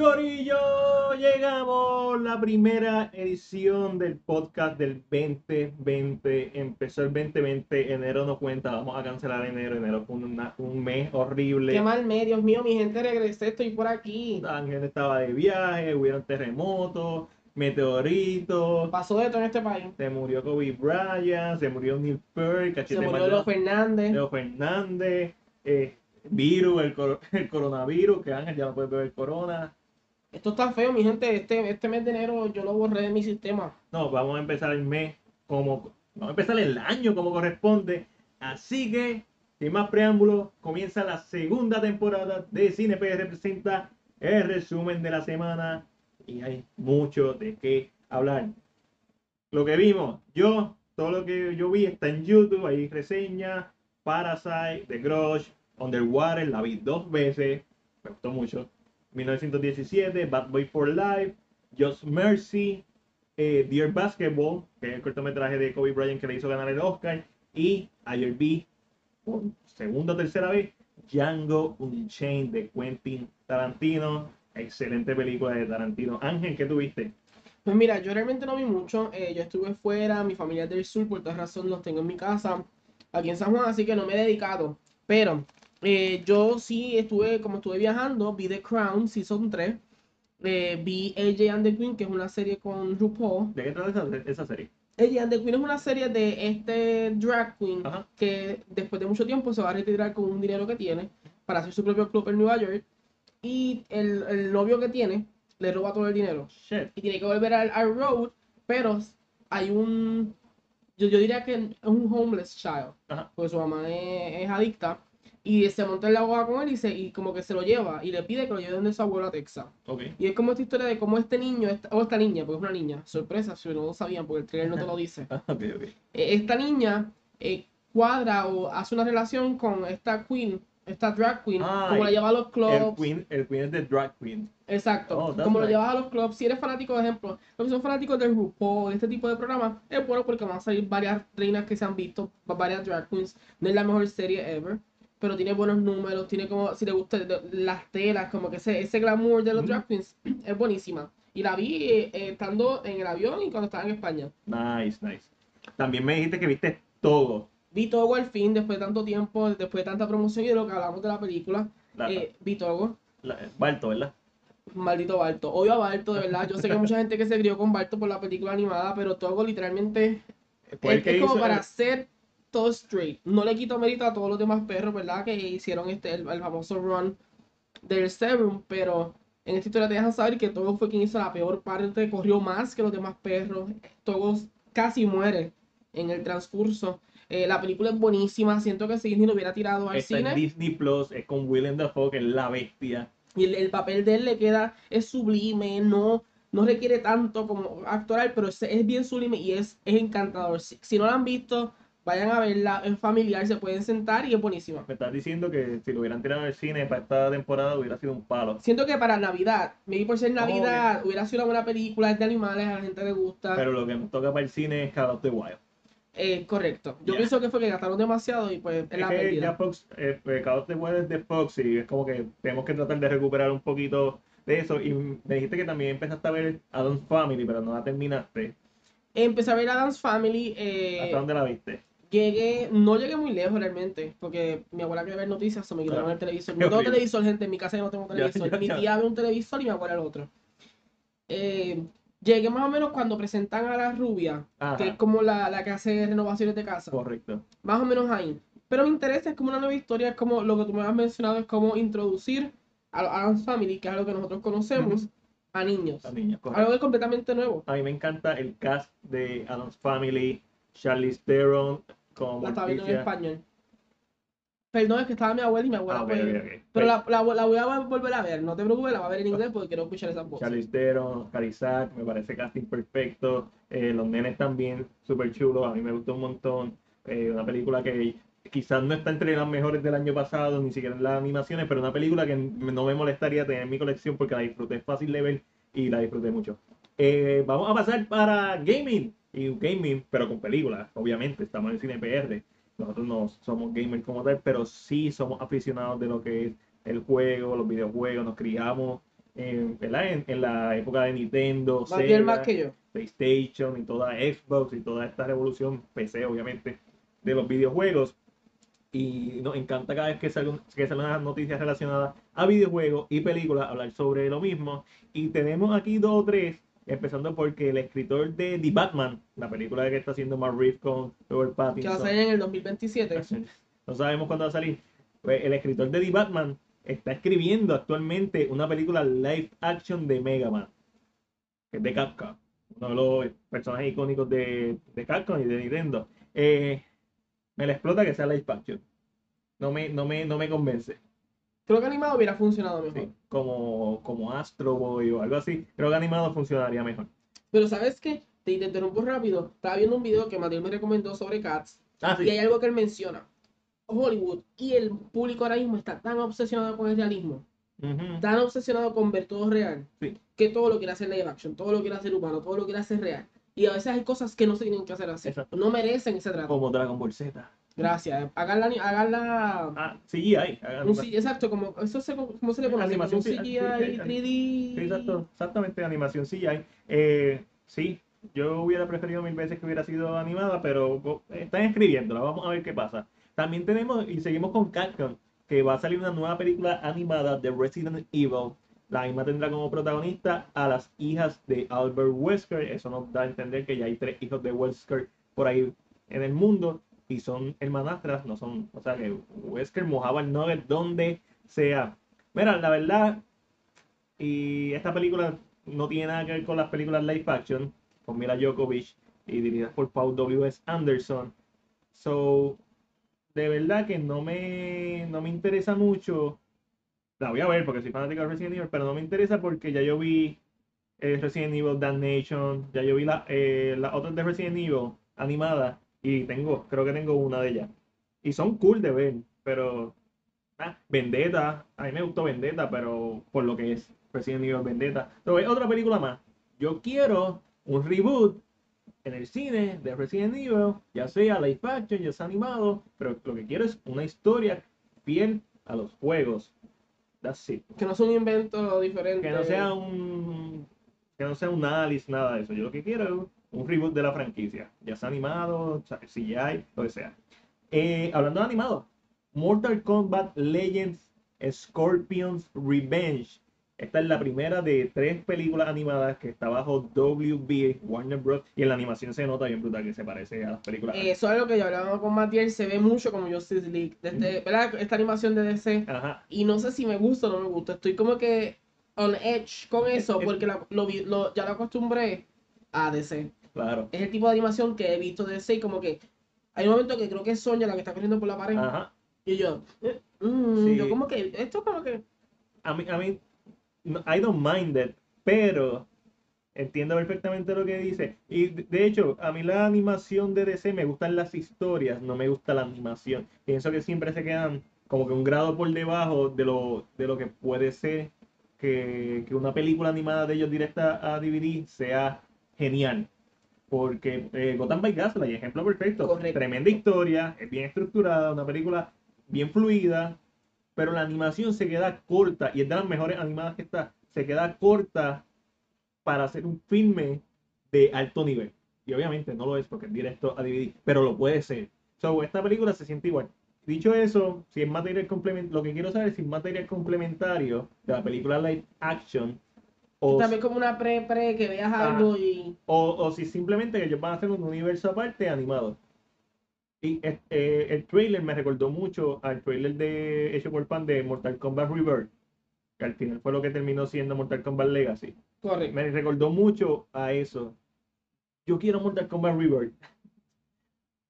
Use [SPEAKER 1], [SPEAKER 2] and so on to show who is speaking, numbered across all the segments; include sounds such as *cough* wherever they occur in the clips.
[SPEAKER 1] Corillo, llegamos la primera edición del podcast del 2020. Empezó el 2020, enero no cuenta, vamos a cancelar enero. Enero fue una- un mes horrible.
[SPEAKER 2] Qué mal mes, Dios mío, mi gente, regresé, estoy por aquí.
[SPEAKER 1] Ángel estaba de viaje, hubieron terremotos, meteoritos.
[SPEAKER 2] Pasó de todo en este país.
[SPEAKER 1] Se murió Kobe Bryant, se murió Neil Peart,
[SPEAKER 2] Se murió Leo Fernández.
[SPEAKER 1] Leo Fernández, eh, virus, el, cor- el coronavirus, que Ángel ya no puede beber corona.
[SPEAKER 2] Esto está feo, mi gente. Este, este mes de enero yo lo borré de mi sistema.
[SPEAKER 1] No, vamos a empezar el mes como. Vamos a empezar el año como corresponde. Así que, sin más preámbulos, comienza la segunda temporada de Cine PR Presenta el resumen de la semana. Y hay mucho de qué hablar. Lo que vimos, yo, todo lo que yo vi está en YouTube. Hay reseñas, Parasite, The Grudge, Underwater, la vi dos veces. Me gustó mucho. 1917, Bad Boy for Life, Just Mercy, eh, Dear Basketball, que es el cortometraje de Kobe Bryant que le hizo ganar el Oscar, y ayer vi por segunda o tercera vez Django Unchained de Quentin Tarantino. Excelente película de Tarantino. Ángel, ¿qué tuviste?
[SPEAKER 2] Pues mira, yo realmente no vi mucho. eh, yo estuve fuera, mi familia es del sur, por tal razón los tengo en mi casa, aquí en San Juan, así que no me he dedicado. Pero eh, yo sí estuve, como estuve viajando, vi The Crown Season 3. eh, vi AJ and the Queen, que es una serie con RuPaul.
[SPEAKER 1] ¿De qué trata esa, esa serie?
[SPEAKER 2] AJ and the Queen es una serie de este drag queen
[SPEAKER 1] Ajá.
[SPEAKER 2] que después de mucho tiempo se va a retirar con un dinero que tiene para hacer su propio club en Nueva York. Y el, el novio que tiene le roba todo el dinero.
[SPEAKER 1] Shit.
[SPEAKER 2] Y tiene que volver al, al road, pero hay un. Yo, yo diría que es un homeless child,
[SPEAKER 1] Ajá.
[SPEAKER 2] porque su mamá es, es adicta. Y se monta en la boda con él y, se, y como que se lo lleva y le pide que lo lleve donde su abuelo a Texas.
[SPEAKER 1] Ok.
[SPEAKER 2] Y es como esta historia de cómo este niño, esta- o esta niña, porque es una niña, sorpresa, si no lo sabían, porque el trailer no te lo dice. *laughs* Eh, esta niña eh, cuadra o hace una relación con esta queen, esta drag queen,
[SPEAKER 1] Ah,
[SPEAKER 2] como la lleva a los
[SPEAKER 1] El
[SPEAKER 2] clubs.
[SPEAKER 1] Queen, el Queen es de Drag Queen.
[SPEAKER 2] Exacto,
[SPEAKER 1] Oh,
[SPEAKER 2] como lo
[SPEAKER 1] nice.
[SPEAKER 2] llevas a los clubs. Si eres fanático, de ejemplo, los que son fanáticos del RuPaul, de este tipo de programas, es bueno porque van a salir varias reinas que se han visto, va- varias drag queens. No es la mejor serie ever, pero tiene buenos números, tiene como, si te gustan las telas, como que ese, ese glamour de los
[SPEAKER 1] Mm.
[SPEAKER 2] drag queens, *clears throat* es buenísima. Y la vi eh, eh, estando en el avión y cuando estaba en España.
[SPEAKER 1] Nice, nice. También me dijiste que viste todo.
[SPEAKER 2] Vi Togo al fin, después de tanto tiempo, después de tanta promoción y de lo que hablamos de la película.
[SPEAKER 1] La,
[SPEAKER 2] Eh, vi Togo.
[SPEAKER 1] la- Balto, ¿verdad?
[SPEAKER 2] Maldito Barto. Odio a Barto, de verdad. Yo sé que hay mucha gente que se crió con Barto por la película animada, pero Togo literalmente
[SPEAKER 1] el
[SPEAKER 2] es,
[SPEAKER 1] que
[SPEAKER 2] es como
[SPEAKER 1] hizo
[SPEAKER 2] para hacer todo straight. No le quito mérito a todos los demás perros, ¿verdad? Que hicieron este el, el famoso run del Serum, pero en esta historia te dejan saber que Togo fue quien hizo la peor parte, corrió más que los demás perros. Togo casi muere en el transcurso. Eh, la película es buenísima, siento que si Disney lo hubiera tirado al
[SPEAKER 1] Está en
[SPEAKER 2] cine.
[SPEAKER 1] Disney Plus, es con Willem Dafoe, que es la bestia.
[SPEAKER 2] Y el, el papel de él le queda, es sublime, no, no requiere tanto como actoral, pero es, es bien sublime y es, es encantador. Si, si no la han visto, vayan a verla, es familiar, se pueden sentar y es buenísima.
[SPEAKER 1] Me estás diciendo que si lo hubieran tirado al cine para esta temporada hubiera sido un palo.
[SPEAKER 2] Siento que para Navidad, maybe por ser Navidad, hubiera sido una buena película, es de animales, a la gente le gusta.
[SPEAKER 1] Pero lo que nos toca para el cine es Call of the Wild.
[SPEAKER 2] Eh, correcto. Yo pienso que fue que gastaron demasiado y pues es
[SPEAKER 1] Es
[SPEAKER 2] la
[SPEAKER 1] que
[SPEAKER 2] pérdida.
[SPEAKER 1] ya Fox, eh, eh, Call of the Wild es de Fox y es como que tenemos que tratar de recuperar un poquito de eso. Y me dijiste que también empezaste a ver Adam's Family, pero no la terminaste.
[SPEAKER 2] Empecé a ver Adam's Family. eh,
[SPEAKER 1] ¿Hasta dónde la viste?
[SPEAKER 2] Llegué, no llegué muy lejos realmente, porque mi abuela quería ver noticias, o me quitaron
[SPEAKER 1] Claro.
[SPEAKER 2] el televisor. No tengo televisor, gente, en mi casa yo no tengo
[SPEAKER 1] Ya,
[SPEAKER 2] televisor.
[SPEAKER 1] ya,
[SPEAKER 2] mi tía ve un televisor y mi abuela el otro. Eh, llegué más o menos cuando presentan a la rubia,
[SPEAKER 1] Ajá.
[SPEAKER 2] que es como la, la que hace renovaciones de casa.
[SPEAKER 1] Correcto.
[SPEAKER 2] Más o menos ahí. Pero me interesa, es como una nueva historia, es como lo que tú me has mencionado, es como introducir a los Addams Family, que es algo que nosotros conocemos, a niños.
[SPEAKER 1] Niña, correcto.
[SPEAKER 2] Algo completamente nuevo.
[SPEAKER 1] A mí me encanta el cast de Adam's Family, Charlize Theron como
[SPEAKER 2] La estaba viendo en español. Perdón, es que estaba mi abuela y mi abuela
[SPEAKER 1] Ah,
[SPEAKER 2] pues. Pero la, la, la voy a volver a ver, no te preocupes, la voy a ver en inglés porque quiero escuchar esas voces.
[SPEAKER 1] Oscar Isaac, me parece casting perfecto. Eh, los nenes también, súper chulos, a mí me gustó un montón. Eh, una película que quizás no está entre las mejores del año pasado, ni siquiera en las animaciones, pero una película que no me molestaría tener en mi colección porque la disfruté fácil de ver y la disfruté mucho. Eh, vamos a pasar para gaming, y gaming, pero con películas, obviamente, estamos en Cine PR. Nosotros no somos gamers como tal, pero sí somos aficionados de lo que es el juego, los videojuegos, nos criamos en, en, en la época de Nintendo,
[SPEAKER 2] Más bien más
[SPEAKER 1] Sega,
[SPEAKER 2] que yo.
[SPEAKER 1] PlayStation y toda Xbox y toda esta revolución PC, obviamente, de los videojuegos. Y nos encanta cada vez que salen que salen unas noticias relacionadas a videojuegos y películas, hablar sobre lo mismo. Y tenemos aquí dos o tres, empezando porque el escritor de The Batman, la película que está haciendo Matt Reeves con Robert
[SPEAKER 2] Que va a
[SPEAKER 1] Pattinson,
[SPEAKER 2] salir en el 2027.
[SPEAKER 1] no sabemos cuándo va a salir. Pues, el escritor de The Batman está escribiendo actualmente una película live action de Mega Man, que es de Capcom, uno de los personajes icónicos de, de Capcom y de Nintendo. Eh, me la explota que sea live action. No me, no me, no me convence.
[SPEAKER 2] Creo que animado hubiera funcionado mejor.
[SPEAKER 1] Sí, como, como Astro Boy o algo así. Creo que animado funcionaría mejor.
[SPEAKER 2] Pero ¿sabes qué? Te te interrumpo rápido. Estaba viendo un video que Mateo me recomendó sobre Cats.
[SPEAKER 1] Ah,
[SPEAKER 2] Y
[SPEAKER 1] sí.
[SPEAKER 2] hay algo que él menciona. Hollywood y el público ahora mismo está tan obsesionado con el realismo,
[SPEAKER 1] Ujú.
[SPEAKER 2] tan obsesionado con ver todo real,
[SPEAKER 1] Sí.
[SPEAKER 2] que todo lo quiere hacer live action, todo lo quiere hacer humano, todo lo quiere hacer real. Y a veces hay cosas que no se tienen que hacer así.
[SPEAKER 1] Exacto.
[SPEAKER 2] No merecen ese trato.
[SPEAKER 1] Como Dragon Ball Z.
[SPEAKER 2] Gracias. Hagan la, hagan la-
[SPEAKER 1] Ah, CGI. hagan-
[SPEAKER 2] un exacto, como eso se, ¿cómo se le conoce?
[SPEAKER 1] Animación
[SPEAKER 2] CGI
[SPEAKER 1] sí,
[SPEAKER 2] 3D.
[SPEAKER 1] Sí, exacto, exactamente, animación CGI. Eh, sí, yo hubiera preferido mil veces que hubiera sido animada, pero están escribiéndola, vamos a ver qué pasa. También tenemos, y seguimos con Capcom, que va a salir una nueva película animada de Resident Evil. La misma tendrá como protagonista a las hijas de Albert Wesker. Eso nos da a entender que ya hay tres hijos de Wesker por ahí en el mundo y son hermanastras, no son, o sea que Wesker mojaba el nugget donde sea. Mira, la verdad, y esta película no tiene nada que ver con las películas live action, con Mila Djokovic y dirigidas por Paul W.S. Anderson. So, de verdad que no me, no me interesa mucho. La voy a ver porque soy fanático de Resident Evil, pero no me interesa porque ya yo vi eh, Resident Evil Damnation, ya yo vi la, eh, las otras de Resident Evil animadas y tengo, creo que tengo una de ellas. Y son cool de ver, pero ah, Vendetta, a mí me gustó Vendetta, pero por lo que es Resident Evil Vendetta. Pero es otra película más. Yo quiero un reboot en el cine de Resident Evil, ya sea live action, ya sea animado, pero lo que quiero es una historia fiel a los juegos. That's it.
[SPEAKER 2] Que no es un invento diferente.
[SPEAKER 1] Que no sea un que no sea un Alice, nada de eso. Yo lo que quiero un reboot de la franquicia, ya sea animado, CGI, lo que sea. Eh, hablando de animado, Mortal Kombat Legends Scorpions Revenge. Esta es la primera de tres películas animadas que está bajo WB, Warner Bros. Y en la animación se nota bien brutal que se parece a las películas.
[SPEAKER 2] Eh, Eso es algo que yo hablaba con Matiel, se ve mucho como Justice League. Desde, ¿verdad? Esta animación de DC.
[SPEAKER 1] Ajá.
[SPEAKER 2] Y no sé si me gusta o no me gusta. Estoy como que on edge con eso
[SPEAKER 1] es-
[SPEAKER 2] porque la- lo, vi- lo- ya lo acostumbré a DC.
[SPEAKER 1] Claro.
[SPEAKER 2] Es el tipo de animación que he visto de DC y como que hay un momento que creo que es Sonia la que está corriendo por la pared.
[SPEAKER 1] Ajá.
[SPEAKER 2] Y yo, eh, mm,
[SPEAKER 1] Sí.
[SPEAKER 2] yo como que, esto como que...
[SPEAKER 1] a mí, a mí, I don't mind it, pero entiendo perfectamente lo que dice. Y de de hecho, a mí la animación de DC me gustan las historias, no me gusta la animación. Pienso que siempre se quedan como que un grado por debajo de lo, de lo que puede ser que, que una película animada de ellos directa a DVD sea genial. Porque eh, Gotham by Gaslight, ejemplo perfecto.
[SPEAKER 2] Correcto.
[SPEAKER 1] Tremenda historia, es bien estructurada, una película bien fluida, pero la animación se queda corta y es de las mejores animadas que está. Se queda corta para hacer un filme de alto nivel. Y obviamente no lo es porque es directo a DVD, pero lo puede ser. So, esta película se siente igual. Dicho eso, si es material complementario, lo que quiero saber es si es material complementario de la película live action o,
[SPEAKER 2] También como una pre-pre que veas algo y...
[SPEAKER 1] o, o si simplemente que ellos van a hacer un universo aparte animado. Y eh, el trailer me recordó mucho al trailer de hecho por fan de Mortal Kombat Rebirth, que al final fue lo que terminó siendo Mortal Kombat Legacy.
[SPEAKER 2] Correcto.
[SPEAKER 1] Me recordó mucho a eso. Yo quiero Mortal Kombat Rebirth.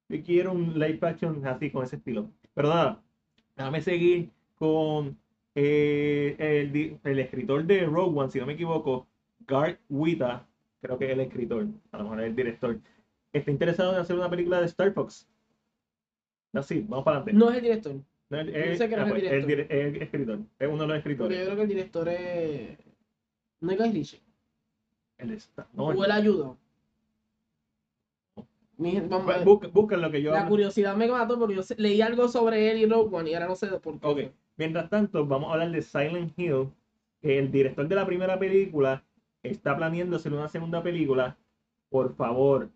[SPEAKER 1] Yo quiero un live action así, con ese estilo. Pero nada, déjame seguir con eh, el, el escritor de Rogue One, si no me equivoco, Garth Wita, creo que es el escritor, a lo mejor es el director, está interesado en hacer una película de Star Fox. Así, vamos para adelante.
[SPEAKER 2] No es el director.
[SPEAKER 1] No, él-
[SPEAKER 2] sé que no
[SPEAKER 1] ah,
[SPEAKER 2] es el
[SPEAKER 1] pues, él
[SPEAKER 2] director.
[SPEAKER 1] dire- es el escritor, es uno de los
[SPEAKER 2] Porque
[SPEAKER 1] escritores.
[SPEAKER 2] yo creo que el director es... No es Guy Ritchie.
[SPEAKER 1] Él está- no,
[SPEAKER 2] O él ayudó. Ver.
[SPEAKER 1] Busca, busca lo que yo
[SPEAKER 2] La
[SPEAKER 1] hablo.
[SPEAKER 2] curiosidad me mató porque yo leí algo sobre él y Rogue One y ahora no sé por qué.
[SPEAKER 1] Ok, mientras tanto, vamos a hablar de Silent Hill, que el director de la primera película está planeando hacer una segunda película. Por favor,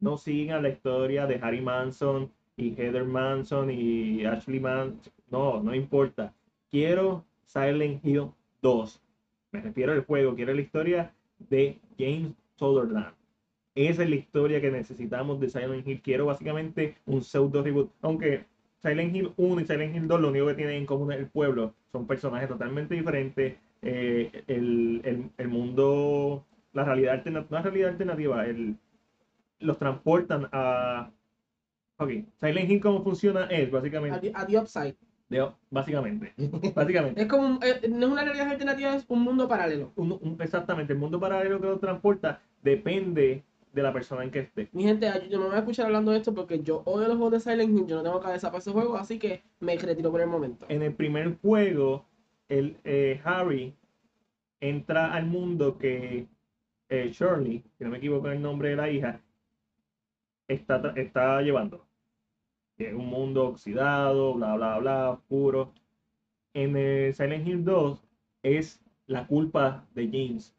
[SPEAKER 1] no sigan la historia de Harry Manson y Heather Manson y Ashley Manson. No, no importa. Quiero Silent Hill 2. Me refiero al juego, quiero la historia de James Sutherland. Esa es la historia que necesitamos de Silent Hill. Quiero básicamente un pseudo reboot. Aunque Silent Hill 1 y Silent Hill 2 lo único que tienen en común es el pueblo. Son personajes totalmente diferentes. Eh, el, el, el, mundo, la realidad alternativa, realidad alternativa, el, los transportan a... Ok, Silent Hill cómo funciona es básicamente...
[SPEAKER 2] A, the Upside.
[SPEAKER 1] De, básicamente. básicamente. *laughs*
[SPEAKER 2] es como, eh, no es una realidad alternativa, es un mundo paralelo.
[SPEAKER 1] Un, un, exactamente, el mundo paralelo que lo transporta depende de la persona en que esté.
[SPEAKER 2] Mi gente, yo no me voy a escuchar hablando de esto porque yo odio los juegos de Silent Hill, yo no tengo cabeza para ese juego, así que me retiro por el momento.
[SPEAKER 1] En el primer juego, el eh, Harry entra al mundo que eh, Shirley, si no me equivoco en el nombre de la hija, está, está llevando. Es un mundo oxidado, bla, bla, bla, oscuro. En el Silent Hill 2 es la culpa de James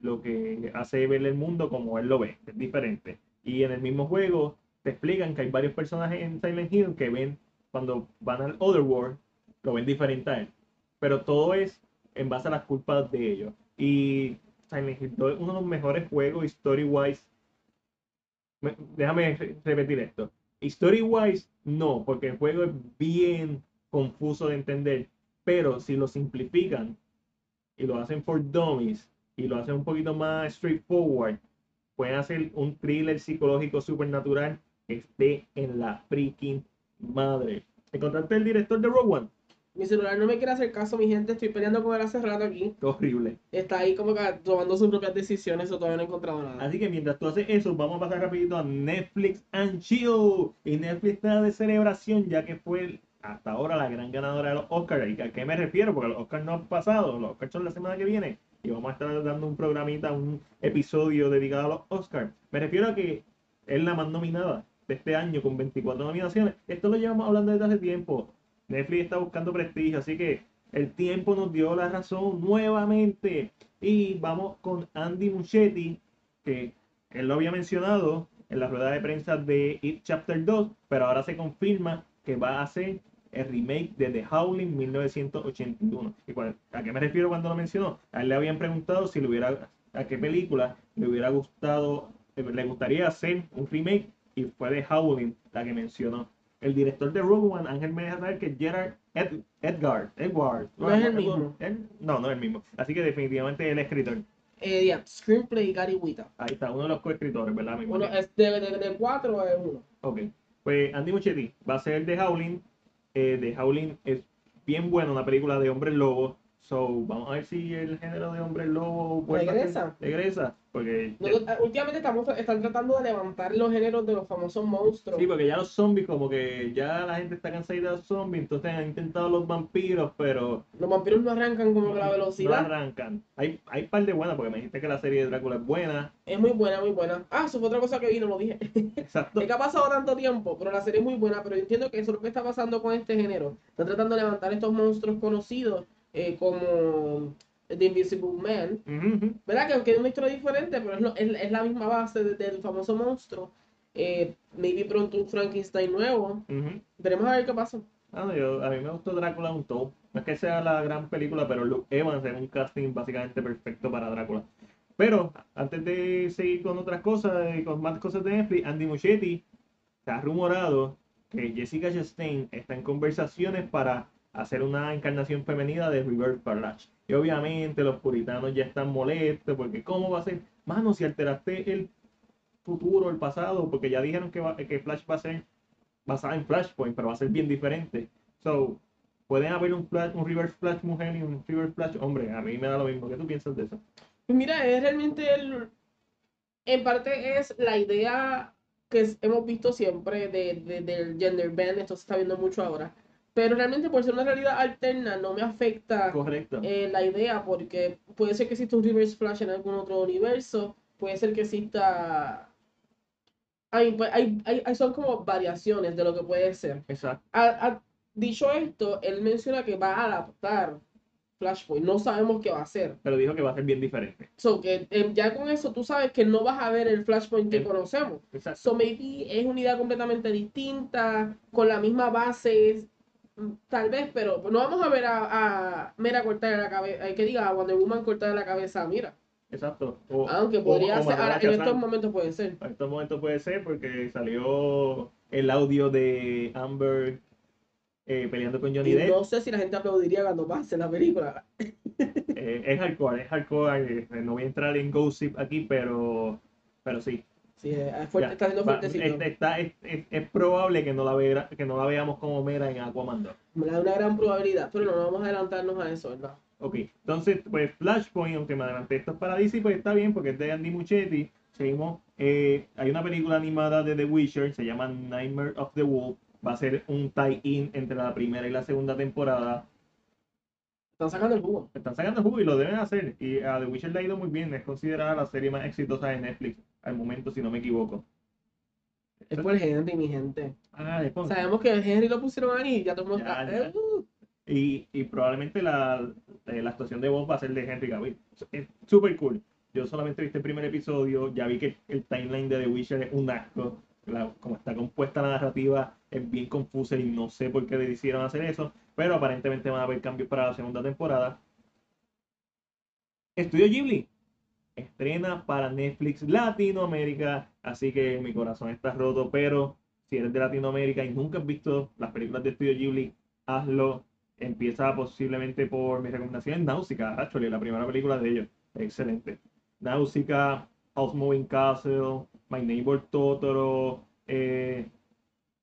[SPEAKER 1] lo que hace ver el mundo como él lo ve, es diferente. Y en el mismo juego te explican que hay varios personajes en Silent Hill que ven cuando van al Otherworld, lo ven diferente a él. Pero todo es en base a las culpas de ellos. Y Silent Hill es uno de los mejores juegos story-wise. Déjame repetir esto. Story-wise, no, porque el juego es bien confuso de entender. Pero si lo simplifican y lo hacen for dummies, y lo hacen un poquito más straightforward, pueden hacer un thriller psicológico supernatural que esté en la freaking madre. ¿Encontraste el director de Rogue One?
[SPEAKER 2] Mi celular no me quiere hacer caso, mi gente. Estoy peleando con él hace rato aquí.
[SPEAKER 1] horrible.
[SPEAKER 2] Está ahí como que tomando sus propias decisiones o todavía no he encontrado nada.
[SPEAKER 1] Así que mientras tú haces eso, vamos a pasar rapidito a Netflix and Chill. Y Netflix está de celebración ya que fue hasta ahora la gran ganadora de los Oscars. ¿Y a qué me refiero? Porque los Oscars no han pasado. Los Oscars son la semana que viene vamos a estar dando un programita, un episodio dedicado a los Oscars. Me refiero a que es la más nominada de este año con 24 nominaciones. Esto lo llevamos hablando desde hace tiempo. Netflix está buscando prestigio, así que el tiempo nos dio la razón nuevamente. Y vamos con Andy Muschietti, que él lo había mencionado en la rueda de prensa de It Chapter 2, pero ahora se confirma que va a ser el remake de The Howling 1981. ¿Y ¿A qué me refiero cuando lo mencionó? A él le habían preguntado si le hubiera, a qué película le hubiera gustado, eh, le gustaría hacer un remake y fue The Howling la que mencionó. El director de Rogue One, Ángel me deja saber que Gerard Edgar, Edward.
[SPEAKER 2] No es el mismo.
[SPEAKER 1] no, no es el mismo. Así que definitivamente el escritor.
[SPEAKER 2] Eh, Screenplay Gary Wita.
[SPEAKER 1] Ahí está, uno de los coescritores, ¿verdad?
[SPEAKER 2] Bueno, es de, de, de, cuatro es uno.
[SPEAKER 1] Ok. Pues Andy Muchetti va a ser The Howling eh, de Howling es bien buena, una película de hombres lobos. So, vamos a ver si el género de hombres lobo
[SPEAKER 2] regresa.
[SPEAKER 1] regresa. Porque
[SPEAKER 2] eh, últimamente estamos están tratando de levantar los géneros de los famosos monstruos.
[SPEAKER 1] Sí, porque ya los zombies, como que ya la gente está cansada de los zombies, entonces han intentado los vampiros, pero.
[SPEAKER 2] Los vampiros no arrancan como que la velocidad.
[SPEAKER 1] No arrancan. Hay, hay par de buenas, porque me dijiste que la serie de Drácula es buena.
[SPEAKER 2] Es muy buena, muy buena. Ah, eso fue otra cosa que vino, lo dije. *laughs*
[SPEAKER 1] Exacto.
[SPEAKER 2] es que ha pasado tanto tiempo, pero la serie es muy buena, pero yo entiendo que eso es lo que está pasando con este género. Están tratando de levantar estos monstruos conocidos eh, como The Invisible Man, ¿verdad? Que aunque es una historia diferente, pero es, es, la misma base del famoso monstruo. Eh, maybe pronto un Frankenstein nuevo. Veremos a ver qué pasa.
[SPEAKER 1] Ah, yo, a mí me gustó Drácula un todo. No es que sea la gran película, pero Luke Evans es un casting básicamente perfecto para Drácula. Pero antes de seguir con otras cosas y con más cosas de Netflix, Andy Muschietti se ha rumorado que Jessica Chastain está en conversaciones para hacer una encarnación femenina de Reverse Flash. Y obviamente los puritanos ya están molestos porque ¿cómo va a ser? Mano, si alteraste el futuro, el pasado, porque ya dijeron que, que Flash va a ser basada en Flashpoint, pero va a ser bien diferente. So, pueden haber un, flash, un Reverse Flash mujer y un Reverse Flash hombre. A mí me da lo mismo. ¿Qué tú piensas de eso?
[SPEAKER 2] Pues mira, es realmente el... En parte es la idea que hemos visto siempre de, del gender band, esto se está viendo mucho ahora pero realmente por ser una realidad alterna no me afecta eh, la idea porque puede ser que exista un reverse flash en algún otro universo, puede ser que exista... Hay, pues, hay, hay, son como variaciones de lo que puede ser.
[SPEAKER 1] Exacto.
[SPEAKER 2] dicho esto, él menciona que va a adaptar Flashpoint. No sabemos qué va a ser.
[SPEAKER 1] Pero dijo que va a ser bien diferente.
[SPEAKER 2] So, que eh, ya con eso tú sabes que no vas a ver el Flashpoint que
[SPEAKER 1] El-
[SPEAKER 2] conocemos.
[SPEAKER 1] Exacto.
[SPEAKER 2] So, maybe es una idea completamente distinta, con la misma base, tal vez, pero no vamos a ver a, a Mera cortar la cabeza, que diga a Wonder Woman cortar la cabeza, mira.
[SPEAKER 1] Exacto. O-
[SPEAKER 2] Aunque podría
[SPEAKER 1] o
[SPEAKER 2] ser, ahora, en estos momentos puede ser.
[SPEAKER 1] En estos momentos puede ser porque salió el audio de Amber eh, peleando con Johnny Depp.
[SPEAKER 2] no sé si la gente aplaudiría cuando pase la película.
[SPEAKER 1] Eh, es hardcore, es hardcore. eh, no voy a entrar en gossip aquí, pero, pero sí.
[SPEAKER 2] Sí, es fuerte,
[SPEAKER 1] Ya,
[SPEAKER 2] está fuertecito.
[SPEAKER 1] es, está- es- es- es probable que no, la vea- que no la veamos como Mera en Aquaman 2.
[SPEAKER 2] Me da una gran probabilidad, pero no vamos a adelantarnos a eso, ¿verdad?
[SPEAKER 1] Ok, entonces, pues Flashpoint, aunque me adelanté, esto es para DC, pues está bien porque es de Andy Muschietti. Seguimos, eh, hay una película animada de The Witcher, se llama Nightmare of the Wolf. Va a ser un tie-in entre la primera y la segunda temporada.
[SPEAKER 2] Están sacando el jugo.
[SPEAKER 1] Están sacando jugo y lo deben hacer. Y a The Witcher le ha ido muy bien. Es considerada la serie más exitosa de Netflix al momento, si no me equivoco.
[SPEAKER 2] Es por Henry, mi gente.
[SPEAKER 1] Ah,
[SPEAKER 2] Sabemos que Henry lo pusieron ahí y ya todo el
[SPEAKER 1] Ya,
[SPEAKER 2] eh, uh.
[SPEAKER 1] Y, y probablemente la, eh, la actuación de voz va a ser de Henry Cavill. Es súper cool. Yo solamente viste el primer episodio, ya vi que el timeline de The Witcher es un asco. La- como está compuesta la narrativa es bien confusa y no sé por qué decidieron hacer eso, pero aparentemente van a haber cambios para la segunda temporada. Estudio Ghibli estrena para Netflix Latinoamérica, así que mi corazón está roto, pero si eres de Latinoamérica y nunca has visto las películas de Estudio Ghibli, hazlo. Empieza posiblemente por mi recomendación Náusica, actually, la primera película de ellos. Excelente. Náusica, House Moving Castle, My Neighbor Totoro, eh,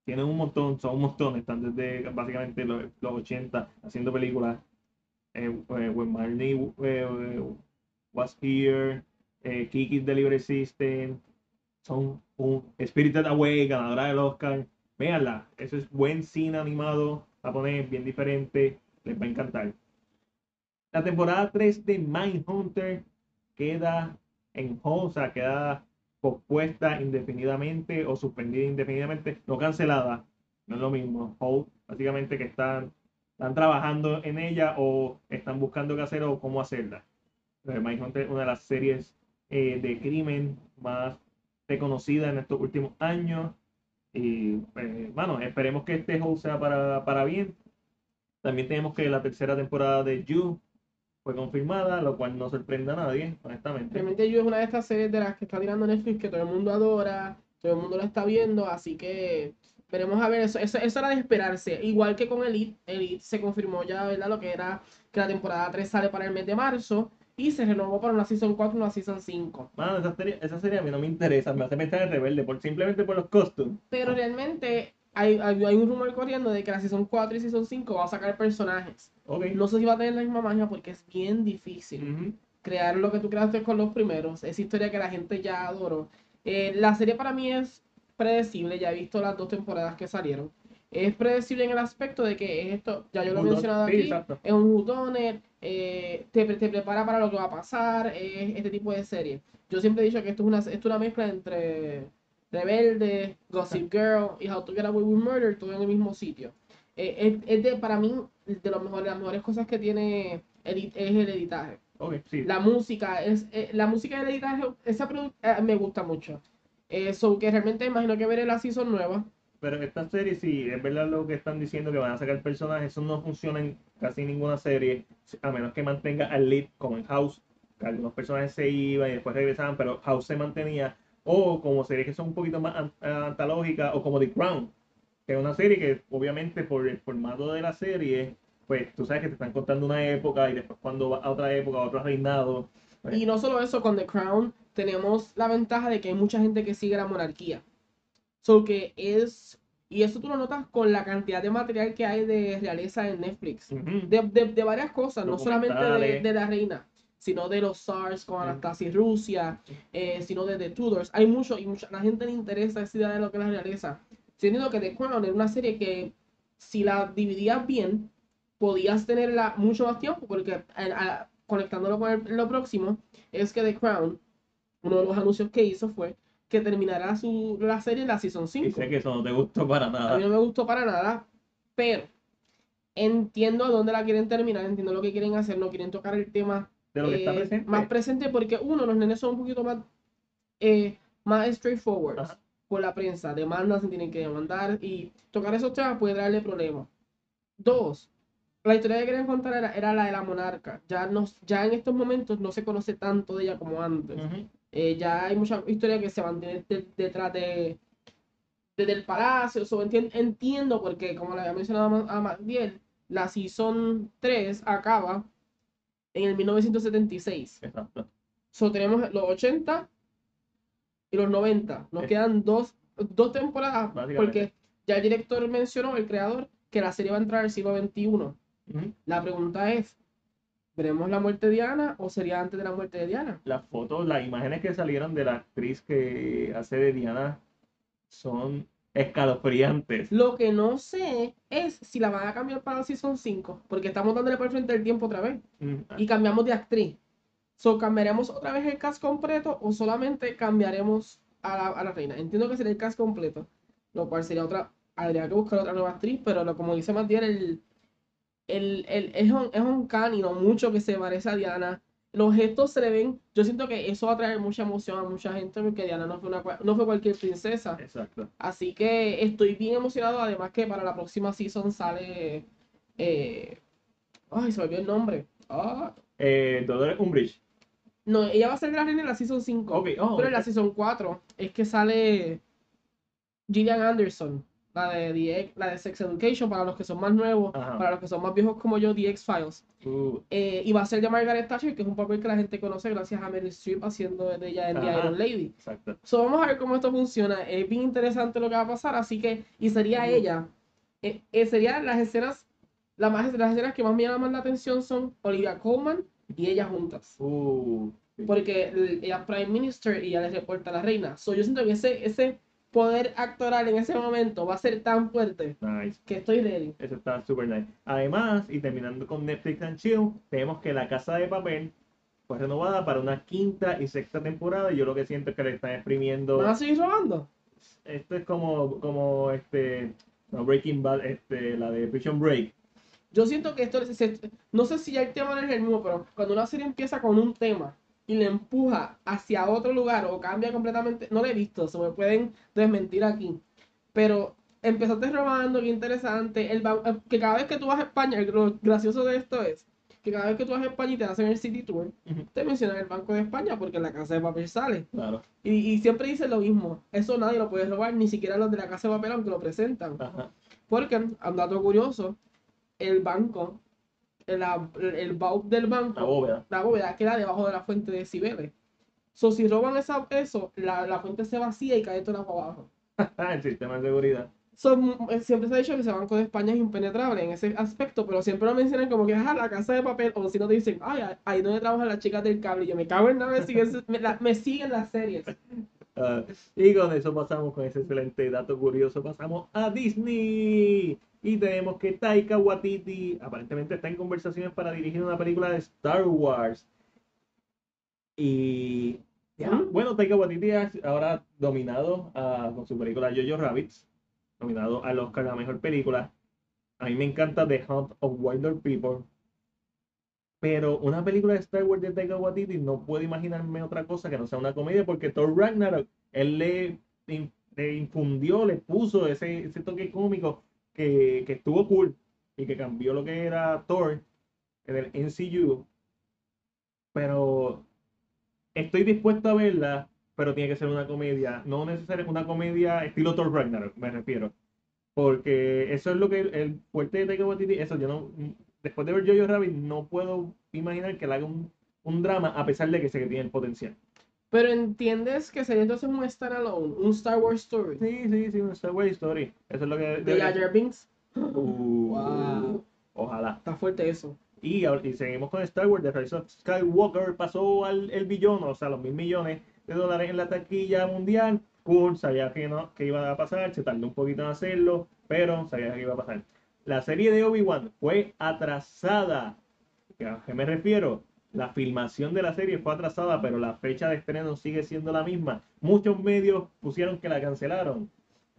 [SPEAKER 1] tienen un montón, son un montón, están desde básicamente los, los 80 haciendo películas. Eh, eh, Was Here, eh, Kiki's Delivery System, son un Spirited Away, ganadora del Oscar. Véanla, eso es buen cine animado japonés, bien diferente, les va a encantar. La temporada 3 de Mindhunter queda en o sea, queda pospuesta indefinidamente o suspendida indefinidamente, no cancelada, no es lo mismo. Hold, básicamente que están, están trabajando en ella o están buscando qué hacer o cómo hacerla. Eh, Mindhunter es una de las series eh, de crimen más reconocida en estos últimos años. Y, eh, bueno, esperemos que este hold sea para, para bien. También tenemos que la tercera temporada de You fue confirmada, lo cual no sorprende a nadie, honestamente.
[SPEAKER 2] Realmente yo es una de estas series de las que está tirando Netflix que todo el mundo adora, todo el mundo la está viendo, así que veremos a ver, eso, eso, eso era de esperarse. Igual que con Elite, Elite se confirmó ya, ¿verdad? Lo que era que la temporada 3 sale para el mes de marzo y se renovó para una Season 4 y una Season 5.
[SPEAKER 1] Mano, esa serie, esa serie a mí no me interesa, me hace pensar en Rebelde, por, simplemente por los costumes.
[SPEAKER 2] Pero realmente hay, hay, hay un rumor corriendo de que la Season 4 y Season 5 va a sacar personajes.
[SPEAKER 1] Ok.
[SPEAKER 2] No sé si va a tener la misma magia porque es bien difícil. Crear lo que tú creaste con los primeros, esa historia que la gente ya adoró. Eh, la serie para mí es predecible, ya he visto las dos temporadas que salieron. Es predecible en el aspecto de que es esto, ya yo lo he mencionado
[SPEAKER 1] sí,
[SPEAKER 2] aquí,
[SPEAKER 1] exacto.
[SPEAKER 2] es un whodunit, eh, te, te prepara para lo que va a pasar, es este tipo de serie. Yo siempre he dicho que esto es una, esto es una mezcla entre Rebelde, Gossip Girl y How to Get Away with Murder, todo en el mismo sitio. Eh, es, es de, para mí, de los mejores, las mejores cosas que tiene es el editaje.
[SPEAKER 1] Sí.
[SPEAKER 2] La música, es, eh, la música del editaje, esa eh, me gusta mucho. Eso que realmente imagino que veré la season nueva.
[SPEAKER 1] Pero esta serie, si es verdad lo que están diciendo que van a sacar personajes, eso no funciona en casi ninguna serie, a menos que mantenga al lead como en House, que algunos personajes se iban y después regresaban, pero House se mantenía, o como series que son un poquito más an- antológicas, o como The Crown, que es una serie que obviamente por el formato de la serie, pues tú sabes que te están contando una época y después cuando va a otra época, a otro reinado. pues,
[SPEAKER 2] Y no solo eso, con The Crown tenemos la ventaja de que hay mucha gente que sigue la monarquía. So que es, y eso tú lo notas con la cantidad de material que hay de realeza en Netflix. De, de, de varias cosas, no solamente de, de la reina, sino de los SARS con. Anastasia y Rusia, eh, sino de The Tudors. Hay mucho, y mucha, la gente le interesa esa idea de lo que es la realeza. Siendo que The Crown era una serie que, si la dividías bien, podías tenerla mucho más tiempo, porque a- a- conectándolo con el- lo próximo, es que The Crown, uno de los anuncios que hizo fue que terminará su, la serie en la Season 5.
[SPEAKER 1] Y sé que eso no te gustó para
[SPEAKER 2] A
[SPEAKER 1] nada.
[SPEAKER 2] mí no me gustó para nada, pero entiendo a dónde la quieren terminar, entiendo lo que quieren hacer, no quieren tocar el tema
[SPEAKER 1] De lo que está
[SPEAKER 2] eh,
[SPEAKER 1] presente.
[SPEAKER 2] más presente porque uno, los nenes son un poquito más, eh, más straightforward
[SPEAKER 1] Ajá.
[SPEAKER 2] por la prensa, demandan si tienen que demandar y tocar esos temas puede darle problemas. Dos, la historia que querían contar era, era la de la monarca. Ya, no, ya en estos momentos no se conoce tanto de ella como antes. Eh, ya hay mucha historia que se mantiene de- detrás de desde el palacio. so, entien- entiendo porque, como le había mencionado a Ma- a Magdiel, la Season 3 acaba en el 1976.
[SPEAKER 1] Exacto.
[SPEAKER 2] So, tenemos los 80 y los 90. Nos
[SPEAKER 1] Sí.
[SPEAKER 2] quedan dos, dos temporadas porque ya el director mencionó, el creador, que la serie va a entrar al siglo XXI.
[SPEAKER 1] Ujú.
[SPEAKER 2] La pregunta es, ¿veremos la muerte de Diana o sería antes de la muerte de Diana?
[SPEAKER 1] Las fotos, las imágenes que salieron de la actriz que hace de Diana son escalofriantes.
[SPEAKER 2] Lo que no sé es si la van a cambiar para Season 5, porque estamos dándole por el frente del tiempo otra vez.
[SPEAKER 1] Mm,
[SPEAKER 2] Y cambiamos de actriz. So, ¿Cambiaremos otra vez el cast completo o solamente cambiaremos a la, a la reina? Entiendo que sería el cast completo, lo cual sería otra. Habría que buscar otra nueva actriz, pero lo, como dice Matiel, el, el, el, es, un, es un cánido mucho que se parece a Diana. Los gestos se le ven. Yo siento que eso va a traer mucha emoción a mucha gente porque Diana no fue, una, no fue cualquier princesa.
[SPEAKER 1] Exacto.
[SPEAKER 2] Así que estoy bien emocionado. Además, que para la próxima season sale. eh, Ay, se me olvidó el nombre. Ah,
[SPEAKER 1] Eh, Dolores Umbridge.
[SPEAKER 2] no, ella va a ser la reina en la season 5.
[SPEAKER 1] Ok, oh,
[SPEAKER 2] pero en la season 4 es que sale Gillian Anderson. La de, The X- la de Sex Education para los que son más nuevos.
[SPEAKER 1] Ajá.
[SPEAKER 2] Para los que son más viejos como yo, The X-Files.
[SPEAKER 1] Uh,
[SPEAKER 2] Eh, y va a ser de Margaret Thatcher, que es un papel que la gente conoce gracias a Meryl Streep haciendo de ella en The
[SPEAKER 1] Ajá.
[SPEAKER 2] Iron Lady.
[SPEAKER 1] exacto.
[SPEAKER 2] So, vamos a ver cómo esto funciona. Es bien interesante lo que va a pasar, así que, y sería
[SPEAKER 1] Ujú.
[SPEAKER 2] ella. Eh, eh, serían las escenas, la más, las escenas que más me llaman la atención son Olivia Colman y ella juntas.
[SPEAKER 1] Uh.
[SPEAKER 2] Porque el- ella es Prime Minister y ella le reporta a la reina. So, yo siento que ese, ese poder actoral en ese momento va a ser tan fuerte
[SPEAKER 1] Nice.
[SPEAKER 2] que estoy ready.
[SPEAKER 1] Eso está súper nice. Además, y terminando con Netflix and Chill, tenemos que La Casa de Papel fue renovada para una quinta y sexta temporada. Y yo lo que siento es que le están exprimiendo.
[SPEAKER 2] ¿Van a seguir robando?
[SPEAKER 1] Esto es como, como este, no, Breaking Bad, este, la de Prison Break.
[SPEAKER 2] Yo siento que esto, no sé si ya el tema no es el mismo, pero cuando una serie empieza con un tema y le empuja hacia otro lugar o cambia completamente, no lo he visto, se me pueden desmentir aquí, pero empezaste robando, qué interesante, el, eh, que cada vez que tú vas a España, lo gracioso de esto es que cada vez que tú vas a España y te hacen el City Tour,
[SPEAKER 1] Ujú.
[SPEAKER 2] te mencionan el Banco de España porque la Casa de Papel sale.
[SPEAKER 1] Claro.
[SPEAKER 2] Y, y siempre dicen lo mismo, eso nadie lo puede robar, ni siquiera los de la Casa de Papel aunque lo presentan.
[SPEAKER 1] Ajá.
[SPEAKER 2] Porque, un dato curioso, el banco, el, el, vault del
[SPEAKER 1] La
[SPEAKER 2] banco,
[SPEAKER 1] bóveda.
[SPEAKER 2] la bóveda queda debajo de la fuente de Cibeles. So, si roban esa, eso, la, la fuente se vacía y cae para abajo. *laughs*
[SPEAKER 1] el sistema de seguridad.
[SPEAKER 2] So, eh, siempre se ha dicho que ese Banco de España es impenetrable en ese aspecto, pero siempre lo mencionan como que es la casa de papel, o si no te dicen, ay, ahí- donde trabajan las chicas del cable. Y yo me cago en nada, me siguen, me, la- me siguen las series. *laughs*
[SPEAKER 1] Ah, y con eso pasamos, con ese excelente dato curioso, pasamos a Disney. Y tenemos que Taika Waititi aparentemente está en conversaciones para dirigir una película de Star Wars. Y ya,
[SPEAKER 2] ¿Mm?
[SPEAKER 1] bueno, Taika Waititi es ahora dominado con su película Jojo Rabbits, nominado al Oscar a la mejor película. A mí me encanta The Hunt of Wilder People. Pero una película de Star Wars de Taika Waititi no puedo imaginarme otra cosa que no sea una comedia porque Thor Ragnarok, él le, le infundió, le puso ese, ese toque cómico que, que estuvo cool y que cambió lo que era Thor en el MCU. Pero estoy dispuesto a verla, pero tiene que ser una comedia, no necesariamente una comedia estilo Thor Ragnarok, me refiero. Porque eso es lo que el, fuerte de Taika Waititi, eso yo no, después de ver Jojo Rabbit, no puedo imaginar que él haga un, un drama a pesar de que sé que tiene el potencial.
[SPEAKER 2] Pero entiendes que sería entonces un standalone, un Star Wars story.
[SPEAKER 1] Sí, sí, sí, un Star Wars Story. Eso es lo que
[SPEAKER 2] De Jar Binks.
[SPEAKER 1] Uh,
[SPEAKER 2] Wow.
[SPEAKER 1] Ojalá.
[SPEAKER 2] Está fuerte eso.
[SPEAKER 1] Y, y seguimos con Star Wars. The Rise of Skywalker pasó al el billón, o sea, los mil millones de dólares en la taquilla mundial. Cool, sabía que, no, que iba a pasar, se tardó un poquito en hacerlo, pero sabía que iba a pasar. La serie de Obi-Wan fue atrasada. ¿A qué me refiero? La filmación de la serie fue atrasada, pero la fecha de estreno sigue siendo la misma. Muchos medios pusieron que la cancelaron.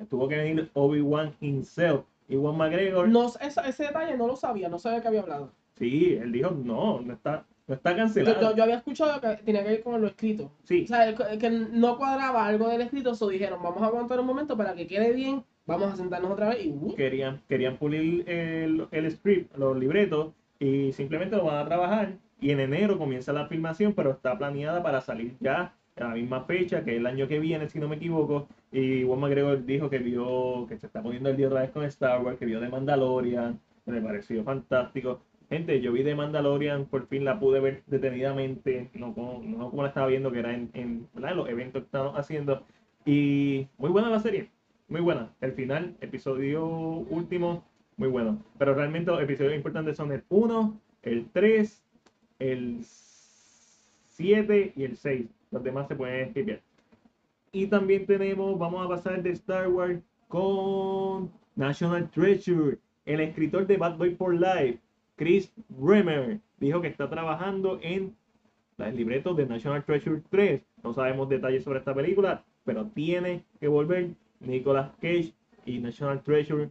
[SPEAKER 1] Tuvo que venir Obi-Wan himself y Juan McGregor.
[SPEAKER 2] No, ese, ese detalle no lo sabía, no sabía que había hablado.
[SPEAKER 1] Sí, él dijo, no, no está, no está
[SPEAKER 2] Yo,
[SPEAKER 1] cancelado.
[SPEAKER 2] yo, yo había escuchado que tenía que ver con lo escrito.
[SPEAKER 1] Sí,
[SPEAKER 2] O sea, que no cuadraba algo del escrito, so dijeron, vamos a aguantar un momento para que quede bien, vamos a sentarnos otra vez y uh,
[SPEAKER 1] querían, querían pulir el, el script, los libretos, y simplemente lo van a trabajar. Y en enero comienza la filmación, pero está planeada para salir ya a la misma fecha, que el año que viene, si no me equivoco. Y Juan McGregor dijo que vio, que se está poniendo el día otra vez con Star Wars, que vio de Mandalorian, que me pareció fantástico. Gente, yo vi de Mandalorian, por fin la pude ver detenidamente, no como, no como la estaba viendo, que era en, en los eventos que estaban haciendo. Y muy buena la serie, muy buena. El final, episodio último, muy bueno. Pero realmente los episodios importantes son el 1, el 3, el 7 y el 6. Los demás se pueden escribir. Y también tenemos, vamos a pasar de Star Wars con National Treasure. El escritor de Bad Boy for Life, Chris Bremer, dijo que está trabajando en el libreto de National Treasure 3. No sabemos detalles sobre esta película, pero tiene que volver Nicolas Cage y National Treasure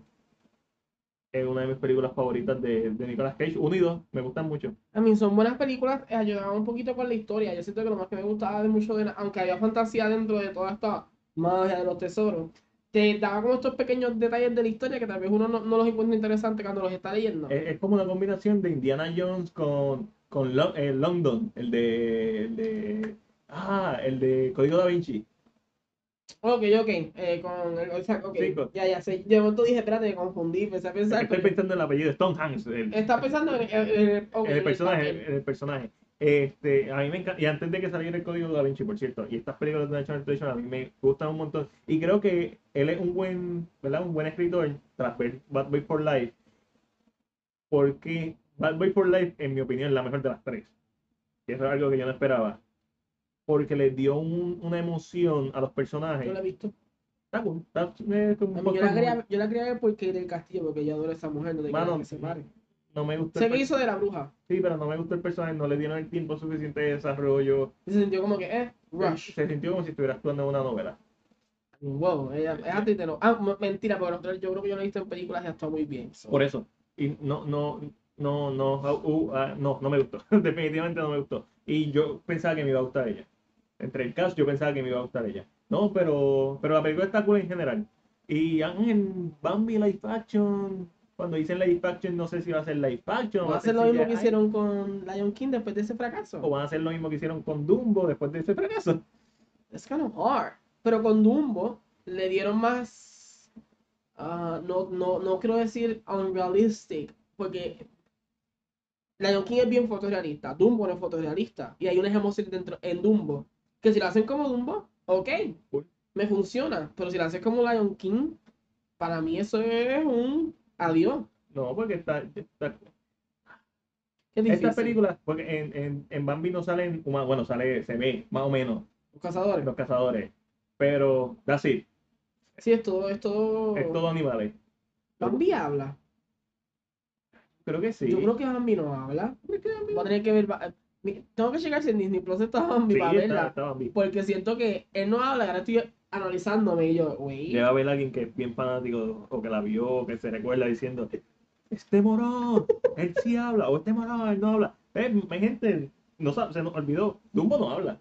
[SPEAKER 1] es una de mis películas favoritas de, de Nicolas Cage. Unidos, me gustan mucho.
[SPEAKER 2] A mí son buenas películas, eh, ayudaban un poquito con la historia. Yo siento que lo más que me gustaba de mucho, de, aunque había fantasía dentro de toda esta magia de los tesoros, te daba como estos pequeños detalles de la historia que tal vez uno no, no los encuentra interesantes cuando los está leyendo.
[SPEAKER 1] Es, es como una combinación de Indiana Jones con, con Lo- eh, London, el de, el de. Ah, el de Código Da Vinci.
[SPEAKER 2] Ok, ok, eh, con el, o sea, ok,
[SPEAKER 1] Sí, con-
[SPEAKER 2] ya, ya sé. De momento dije, espérate, me confundí, a pensar.
[SPEAKER 1] Estoy pensando en el apellido, Stone Hanks. El,
[SPEAKER 2] Está pensando en, en- en- ok,
[SPEAKER 1] en el personaje, el personaje. Este, a mí me encanta, y antes de que saliera el código da Vinci, por cierto, y estas películas de National Treasure a mí me gustan un montón, y creo que él es un buen, ¿verdad? Un buen escritor tras ver Bad Boy for Life, porque Bad Boy for Life, en mi opinión, es la mejor de las tres, y eso es algo que yo no esperaba, porque le dio un- una emoción a los personajes.
[SPEAKER 2] Yo la he visto.
[SPEAKER 1] Está cool, está, eh, como
[SPEAKER 2] yo la quería, yo la ver porque del castillo, porque yo adoro a esa mujer, no te
[SPEAKER 1] Mano,
[SPEAKER 2] que se pare.
[SPEAKER 1] no me gusta
[SPEAKER 2] que
[SPEAKER 1] per-
[SPEAKER 2] hizo de la bruja.
[SPEAKER 1] Sí, pero no me gusta el personaje, no le dieron el tiempo suficiente de desarrollo.
[SPEAKER 2] Y se sintió como que, eh, rush.
[SPEAKER 1] Se sintió como si estuviera actuando en una novela.
[SPEAKER 2] Wow, ella actriz de no. Ah, mentira, pero yo creo que yo la he visto en películas y actúa muy bien. so.
[SPEAKER 1] Por eso. Y no, no, no, no, ah, uh, ah, no, no me gustó. *laughs* Definitivamente no me gustó. Y yo pensaba que me iba a gustar ella. Entre el cast, yo pensaba que me iba a gustar ella. No, pero, pero la película está cool en general. Y en Bambi Live Action, cuando dicen Live Action, no sé si va a ser Live Action
[SPEAKER 2] Van a hacer lo mismo que hicieron con Lion King después de ese fracaso.
[SPEAKER 1] O van a hacer lo mismo que hicieron con Dumbo después de ese fracaso.
[SPEAKER 2] Es kind of hard. Pero con Dumbo le dieron más. ah, no, no, no quiero decir unrealistic. Porque Lion King es bien fotorrealista. Dumbo no es fotorrealista. Y hay unas emociones dentro en Dumbo. Que si lo hacen como Dumbo, ok. Me funciona. Pero si lo haces como Lion King, para mí eso es un adiós.
[SPEAKER 1] No, porque está, está
[SPEAKER 2] Qué difícil.
[SPEAKER 1] Esta película, porque en, en, en Bambi no salen humanos, bueno, sale, se ve más o menos
[SPEAKER 2] Los cazadores.
[SPEAKER 1] los cazadores, pero it,
[SPEAKER 2] Sí, es todo, es todo.
[SPEAKER 1] es todo animales.
[SPEAKER 2] Bambi habla.
[SPEAKER 1] Creo que sí.
[SPEAKER 2] Yo creo que Bambi no habla. Voy a tener que ver. Tengo que checar si en Disney Plus está Bambi
[SPEAKER 1] Sí,
[SPEAKER 2] para verla.
[SPEAKER 1] está Bambi.
[SPEAKER 2] Porque siento que él no habla, ahora estoy analizándome y yo, güey.
[SPEAKER 1] Debe haber alguien que es bien fanático o que la vio o que se recuerda diciendo, este morón, él sí habla, o este morón, él no habla. Eh, hay gente, no sabe, se nos olvidó, Dumbo no habla.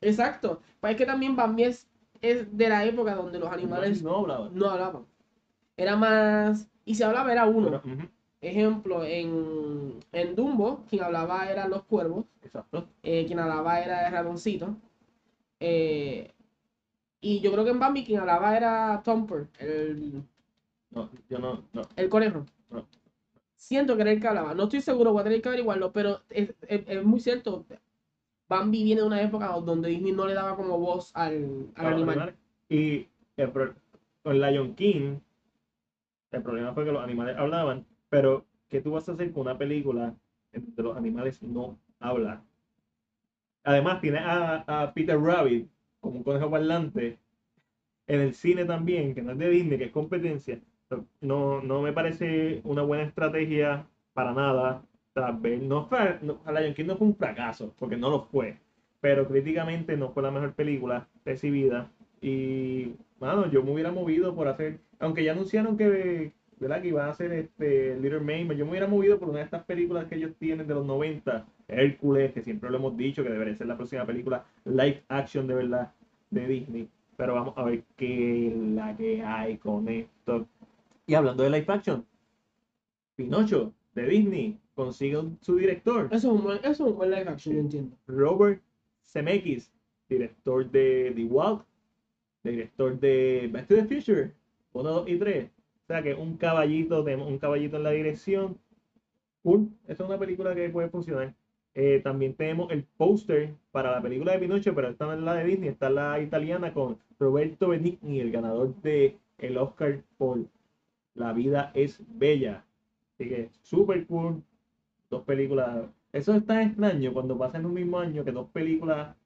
[SPEAKER 2] Exacto. Pues es que también Bambi es, es de la época donde los animales
[SPEAKER 1] no hablaba.
[SPEAKER 2] no hablaban. Era más. Y si hablaba era uno.
[SPEAKER 1] Pero,
[SPEAKER 2] Ejemplo, en, en Dumbo, quien hablaba eran los cuervos.
[SPEAKER 1] exacto.
[SPEAKER 2] eh, quien hablaba era el ratoncito. eh, y yo creo que en Bambi quien hablaba era Thumper, el,
[SPEAKER 1] No, yo no, no.
[SPEAKER 2] el conejo.
[SPEAKER 1] No.
[SPEAKER 2] Siento que era el que hablaba. No estoy seguro, voy a tener que averiguarlo, pero es, es- es muy cierto. Bambi viene de una época donde Disney no le daba como voz al, al animal.
[SPEAKER 1] Y el con Lion King, el problema fue que los animales hablaban, pero ¿qué tú vas a hacer con una película en donde los animales no hablan? Además, tiene a, a Peter Rabbit como un conejo parlante en el cine también, que no es de Disney, que es competencia. No, no me parece una buena estrategia para nada. Tal vez no fue, no, Lion King no fue un fracaso, porque no lo fue pero críticamente no fue la mejor película recibida. Y, mano, yo me hubiera movido por hacer, aunque ya anunciaron que, ¿verdad? Que iban a hacer este Little Mermaid. Yo me hubiera movido por una de estas películas que ellos tienen de los 90, Hércules, que siempre lo hemos dicho, que debería ser la próxima película live action de verdad de Disney. Pero vamos a ver qué es la que hay con esto. Y hablando de live action, Pinocho de Disney consigue un- su director,
[SPEAKER 2] Eso es un buen, eso es un buen live action, yo entiendo.
[SPEAKER 1] Robert Zemeckis, director de The Walk, director de Back to the Future, 1, 2 y 3. O sea que un caballito, tenemos un caballito en la dirección. Cool, esa es una película que puede funcionar. Eh, también tenemos el póster para la película de Pinocho, pero esta no es la de Disney, esta es la italiana con Roberto Benigni, el ganador de el Oscar por La vida es bella. Así que súper cool. Dos películas. Eso es tan extraño cuando pasa en un mismo año que dos películas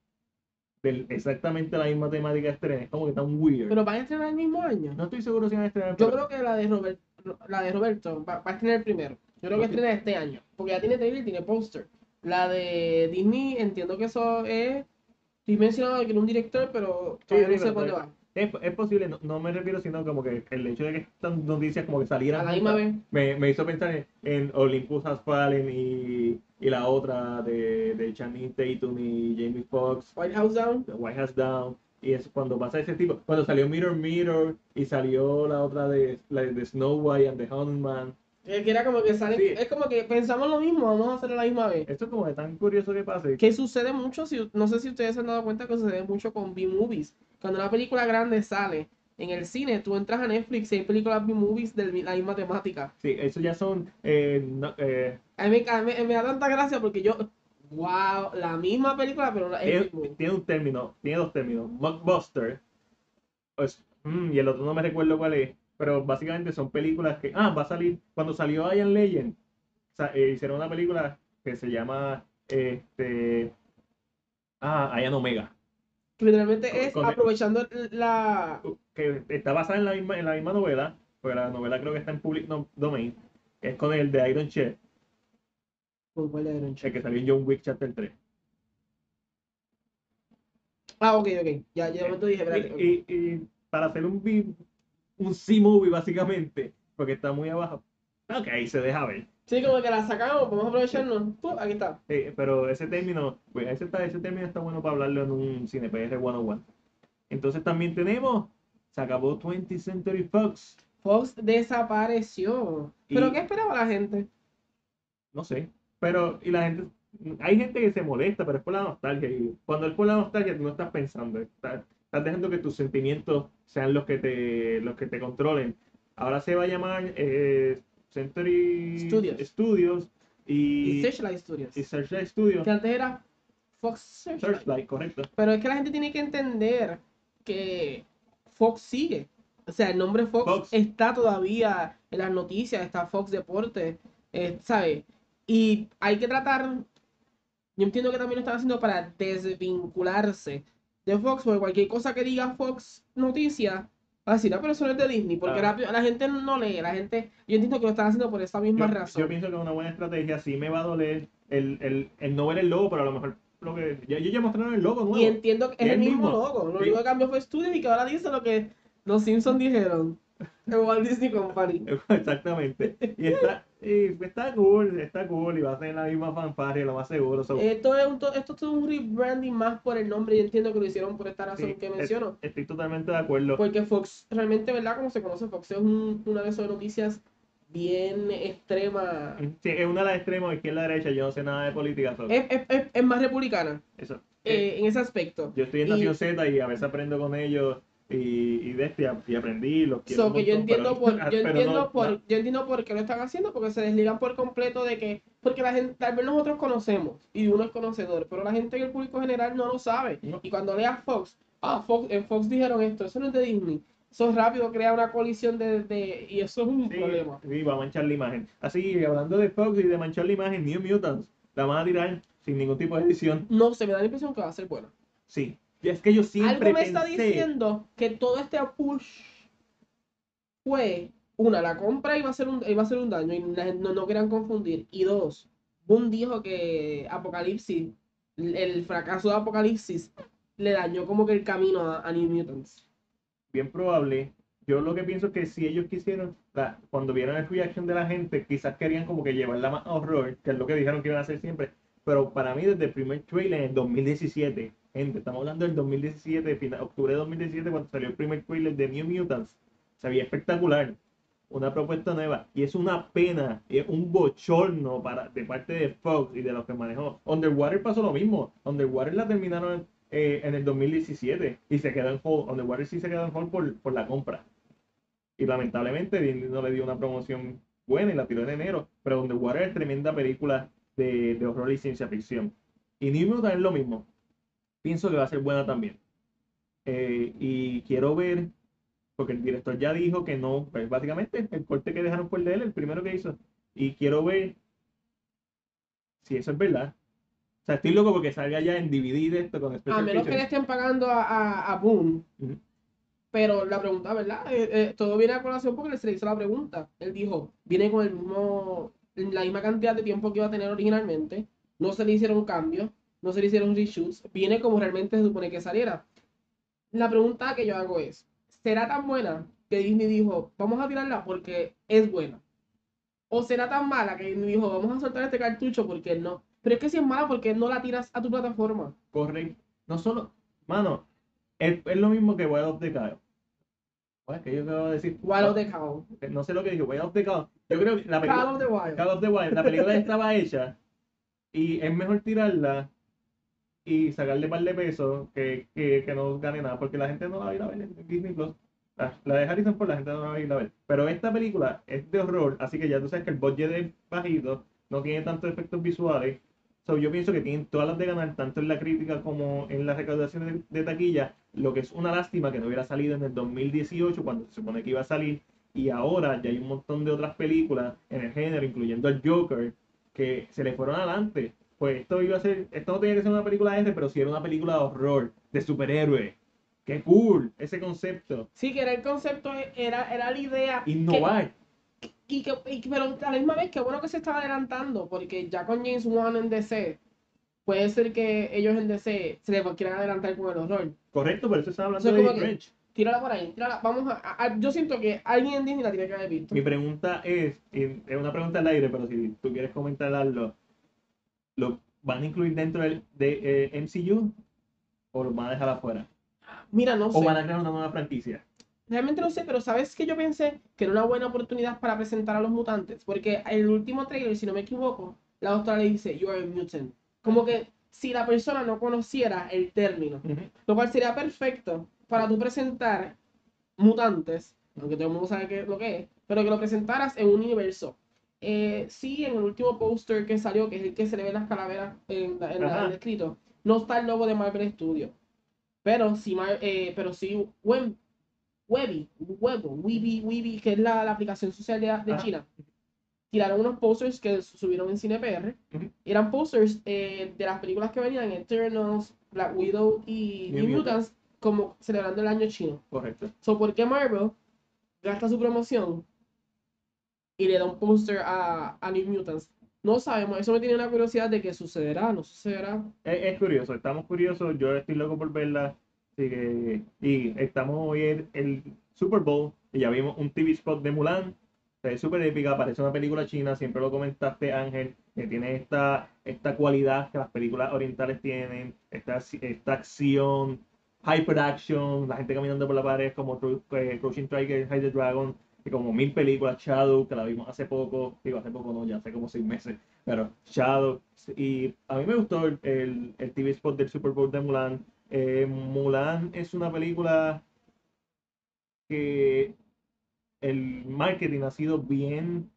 [SPEAKER 1] de exactamente la misma temática estrenen. Es como que tan weird.
[SPEAKER 2] Pero van a estrenar el mismo año.
[SPEAKER 1] no estoy seguro si van a estrenar.
[SPEAKER 2] Yo
[SPEAKER 1] pero-
[SPEAKER 2] creo que la de Robert, la de Roberto va, va a estrenar primero. Yo creo que estrena este año. Porque ya tiene trailer y tiene póster. La de Disney, entiendo que eso es. Estoy mencionando que era un director, pero todavía
[SPEAKER 1] sí,
[SPEAKER 2] no sé
[SPEAKER 1] todavía-
[SPEAKER 2] va.
[SPEAKER 1] Es, es posible, no, no me refiero, sino como que el hecho de que estas noticias como que salieran
[SPEAKER 2] A la misma
[SPEAKER 1] me, me hizo pensar en, en Olympus Has Fallen y, y la otra de, de Channing Tatum y Jamie Foxx,
[SPEAKER 2] White House Down.
[SPEAKER 1] White House Down. Y es cuando pasa ese tipo, cuando salió Mirror Mirror y salió la otra de, la de Snow White and the Haunted Man.
[SPEAKER 2] eh, Que era como que sale.
[SPEAKER 1] Sí.
[SPEAKER 2] Es como que pensamos lo mismo, vamos a hacerlo a la misma vez.
[SPEAKER 1] Esto es como de tan curioso que pase.
[SPEAKER 2] Que sucede mucho, si, no sé si ustedes se han dado cuenta que sucede mucho con B-Movies. Cuando una película grande sale en el cine, tú entras a Netflix y hay películas B-Movies de la misma temática.
[SPEAKER 1] Sí, eso ya son eh, no- eh,
[SPEAKER 2] A mí, a mí- me da tanta gracia porque yo, wow, la misma película, pero
[SPEAKER 1] tiene, un término, tiene dos términos, blockbuster, pues, mm, y el otro no me recuerdo cuál es, pero básicamente son películas que, ah, va a salir, cuando salió I Am Legend, sa- eh, hicieron una película que se llama, este, ah, I Am Omega,
[SPEAKER 2] literalmente es
[SPEAKER 1] con-
[SPEAKER 2] aprovechando la...
[SPEAKER 1] que está basada en la misma, en la misma novela, porque la novela creo que está en public domain, es con el de Iron Chef,
[SPEAKER 2] ¿Con cuál era?
[SPEAKER 1] el que salió en John Wick Chapter 3.
[SPEAKER 2] Ah, ok, ok. Ya, ya de momento dije, espérate.
[SPEAKER 1] Y, y- y para hacer un un C-movie básicamente, porque está muy abajo. Ok, se deja ver.
[SPEAKER 2] Sí, como que la sacamos, vamos a aprovecharnos. Pum, aquí está.
[SPEAKER 1] Sí, pero ese término, pues ese, está, ese término está bueno para hablarlo en un CinePR 101. Entonces también tenemos, se acabó 20th Century Fox.
[SPEAKER 2] Fox desapareció. ¿Pero qué esperaba la gente?
[SPEAKER 1] No sé, pero y la gente, hay gente que se molesta, pero es por la nostalgia. Y cuando es por la nostalgia, tú no estás pensando, estás, estás dejando que tus sentimientos sean los que te, los que te controlen. Ahora se va a llamar eh, Century
[SPEAKER 2] Studios.
[SPEAKER 1] Studios
[SPEAKER 2] Y
[SPEAKER 1] y,
[SPEAKER 2] Searchlight Studios.
[SPEAKER 1] y Searchlight Studios.
[SPEAKER 2] Que antes era Fox Searchlight.
[SPEAKER 1] Searchlight, correcto.
[SPEAKER 2] Pero es que la gente tiene que entender que Fox sigue. O sea, el nombre Fox,
[SPEAKER 1] Fox.
[SPEAKER 2] está todavía en las noticias, está Fox Deportes, eh, ¿sabes? Y hay que tratar, yo entiendo que también lo están haciendo para desvincularse de Fox, porque cualquier cosa que diga Fox Noticias, va a decir, pero eso no es de Disney, porque
[SPEAKER 1] Ah.
[SPEAKER 2] la gente no lee, la gente, yo entiendo que lo están haciendo por esa misma
[SPEAKER 1] Yo,
[SPEAKER 2] razón.
[SPEAKER 1] yo pienso que es una buena estrategia. Sí me va a doler el, el, el no ver el logo, pero a lo mejor lo que, ya, ellos ya mostraron el logo nuevo.
[SPEAKER 2] Y entiendo que es el mismo logo. Lo único que cambió fue Studios y que ahora dice lo que los Simpsons dijeron. El Walt Disney Company. *laughs*
[SPEAKER 1] Exactamente. Y está, y está cool, está cool y va a ser la misma fanfarria, lo más seguro. so-
[SPEAKER 2] Esto es un, to- esto es un rebranding más por el nombre y entiendo que lo hicieron por esta razón
[SPEAKER 1] sí,
[SPEAKER 2] que
[SPEAKER 1] es-
[SPEAKER 2] menciono.
[SPEAKER 1] Estoy totalmente de acuerdo.
[SPEAKER 2] Porque Fox, realmente, ¿verdad? Como se conoce, Fox es un- una de esas noticias bien extrema.
[SPEAKER 1] Sí, es una de las extremos, izquierda derecha, yo no sé nada de política. so-
[SPEAKER 2] Es, es- es- más republicana
[SPEAKER 1] eso.
[SPEAKER 2] eh, en ese aspecto.
[SPEAKER 1] Yo estoy en
[SPEAKER 2] y-
[SPEAKER 1] Nación Z y a veces aprendo con ellos y, y de este y aprendí, los quiero
[SPEAKER 2] So, que yo entiendo
[SPEAKER 1] pero- *laughs*
[SPEAKER 2] por, yo entiendo
[SPEAKER 1] no-
[SPEAKER 2] por,
[SPEAKER 1] no.
[SPEAKER 2] yo entiendo por qué lo están haciendo, porque se desligan por completo de que, porque la gente, tal vez nosotros conocemos, y uno es conocedor, pero la gente en el público general no lo sabe.
[SPEAKER 1] No.
[SPEAKER 2] Y cuando leas Fox, ah, Fox, en Fox dijeron esto, eso no es de Disney. Eso rápido crea una colisión de, de- y eso es un
[SPEAKER 1] Sí,
[SPEAKER 2] problema.
[SPEAKER 1] sí, va a manchar la imagen. Así, hablando de Fox y de manchar la imagen, New Mutants la van a tirar sin ningún tipo de edición.
[SPEAKER 2] No sé, me da la impresión que va a ser bueno.
[SPEAKER 1] Sí. Es que yo siempre
[SPEAKER 2] Algo me está diciendo que todo este push fue, una, la compra iba a ser un, iba a ser un daño y no, no querían confundir. Y dos, Boom dijo que Apocalipsis, el fracaso de Apocalipsis, le dañó como que el camino a, a New Mutants.
[SPEAKER 1] bien probable. Yo lo que pienso es que si ellos quisieron, la- cuando vieron el reaction de la gente, quizás querían como que llevarla más a horror, que es lo que dijeron que iban a hacer siempre. Pero para mí, desde el primer trailer en el 2017, estamos hablando del 2017, final, octubre de 2017, cuando salió el primer trailer de New Mutants, se veía espectacular. Una propuesta nueva. Y es una pena, es un bochorno para, de parte de Fox y de los que manejó. Underwater pasó lo mismo. Underwater la terminaron eh, en el 2017 y se quedó en hold. Underwater sí se quedó en hold por, la compra. Y lamentablemente Disney no le dio una promoción buena y la tiró en enero. Pero Underwater es tremenda película de, de horror y ciencia ficción. Y New Mutant es lo mismo. Pienso que va a ser buena también. Eh, y quiero ver, porque el director ya dijo que no, pues básicamente el corte que dejaron el de él, el primero que hizo. Y quiero ver si eso es verdad. O sea, estoy loco porque salga ya en DVD esto con
[SPEAKER 2] A menos que le estén pagando a, a, a Boom. Pero la pregunta, ¿verdad? Eh, eh, todo viene a colación porque se le hizo la pregunta. Él dijo, viene con el mismo, la misma cantidad de tiempo que iba a tener originalmente. No se le hicieron cambios, no se le hicieron reshoots. Viene como realmente se supone que saliera. La pregunta que yo hago es, ¿será tan buena que Disney dijo, vamos a tirarla porque es buena? ¿O será tan mala que Disney dijo, vamos a soltar este cartucho porque no? Pero es que si es mala, porque no la tiras a tu plataforma?
[SPEAKER 1] Correcto. No solo, mano, es, es lo mismo que Wild of the Cow. Bueno, que yo acabo de decir.
[SPEAKER 2] Wild of the Cow.
[SPEAKER 1] No sé lo que dijo, Wild of the Cow. Yo creo que la película.
[SPEAKER 2] Call of the Wild.
[SPEAKER 1] Call of the Wild, la película estaba hecha y es mejor tirarla y sacarle par de pesos que, que, que no gane nada porque la gente no la va a ir a ver en Disney Plus. La, la de Harrison Ford la gente no la va a ir a ver. Pero esta película es de horror, así que ya tú sabes que el budget es bajito, no tiene tantos efectos visuales. So, yo pienso que tienen todas las de ganar, tanto en la crítica como en la recaudación de, de taquilla, lo que es una lástima que no hubiera salido en el 2018 cuando se supone que iba a salir y ahora ya hay un montón de otras películas en el género, incluyendo el Joker, que se le fueron adelante. Pues esto iba a ser, esto no tenía que ser una película R, pero sí era una película de horror, de superhéroe. ¡Qué cool! Ese concepto.
[SPEAKER 2] Sí, que era el concepto, era, era la idea. que-
[SPEAKER 1] Innovar.
[SPEAKER 2] y que, y pero a la misma vez, que bueno que se está adelantando, porque ya con James Wan en DC, puede ser que ellos en DC se les quieran adelantar con el horror.
[SPEAKER 1] Correcto, por eso estaba hablando de French.
[SPEAKER 2] Tírala por ahí, tírala. Vamos a, Yo siento que alguien en Disney la tiene que haber visto.
[SPEAKER 1] Mi pregunta es, es una pregunta al aire, pero si tú quieres comentarlo, ¿lo van a incluir dentro del de, eh, MCU o lo van a dejar afuera?
[SPEAKER 2] Mira, no
[SPEAKER 1] ¿O
[SPEAKER 2] sé.
[SPEAKER 1] van a crear una nueva franquicia?
[SPEAKER 2] Realmente no sé, pero ¿sabes que yo pensé? Que era una buena oportunidad para presentar a los mutantes. Porque en el último trailer, si no me equivoco, la doctora le dice, You are a mutant. Como que si la persona no conociera el término. Lo cual sería perfecto para tú presentar mutantes, aunque todo el mundo sabe qué, lo que es, pero que lo presentaras en un universo. Eh, sí, en el último póster que salió, que es el que se le ve las calaveras en, la- en la-
[SPEAKER 1] Ajá.
[SPEAKER 2] en el escrito, no está el logo de Marvel Studios. Pero sí, Mar- eh, pero sí Web, Webby, Webo, Weeby, Weeby, que es la, la aplicación social de. China. Tiraron unos posters que subieron en Cine PR.
[SPEAKER 1] Ujú.
[SPEAKER 2] Eran posters eh, de las películas que venían, Eternals, Black Widow y
[SPEAKER 1] New
[SPEAKER 2] New,
[SPEAKER 1] Mutants.
[SPEAKER 2] Mutants, como celebrando el año chino.
[SPEAKER 1] Correcto.
[SPEAKER 2] So, ¿por qué Marvel gasta su promoción y le da un póster a, a New Mutants? No sabemos, eso me tiene una curiosidad de qué sucederá, no sucederá.
[SPEAKER 1] Es, es curioso, estamos curiosos, yo estoy loco por verla. Así que, y estamos hoy en el Super Bowl y ya vimos un TV spot de Mulan. Ve súper épica, parece una película china, siempre lo comentaste Ángel, que tiene esta, esta cualidad que las películas orientales tienen, esta, esta acción, hyper action, la gente caminando por la pared como eh, Crouching Tiger, Hide the Dragon, y como mil películas, Shadow, que la vimos hace poco, digo hace poco no, ya hace como seis meses, pero Shadow, y a mí me gustó el, el, el TV spot del Super Bowl de Mulan. Eh, Mulan es una película que el marketing ha sido bien,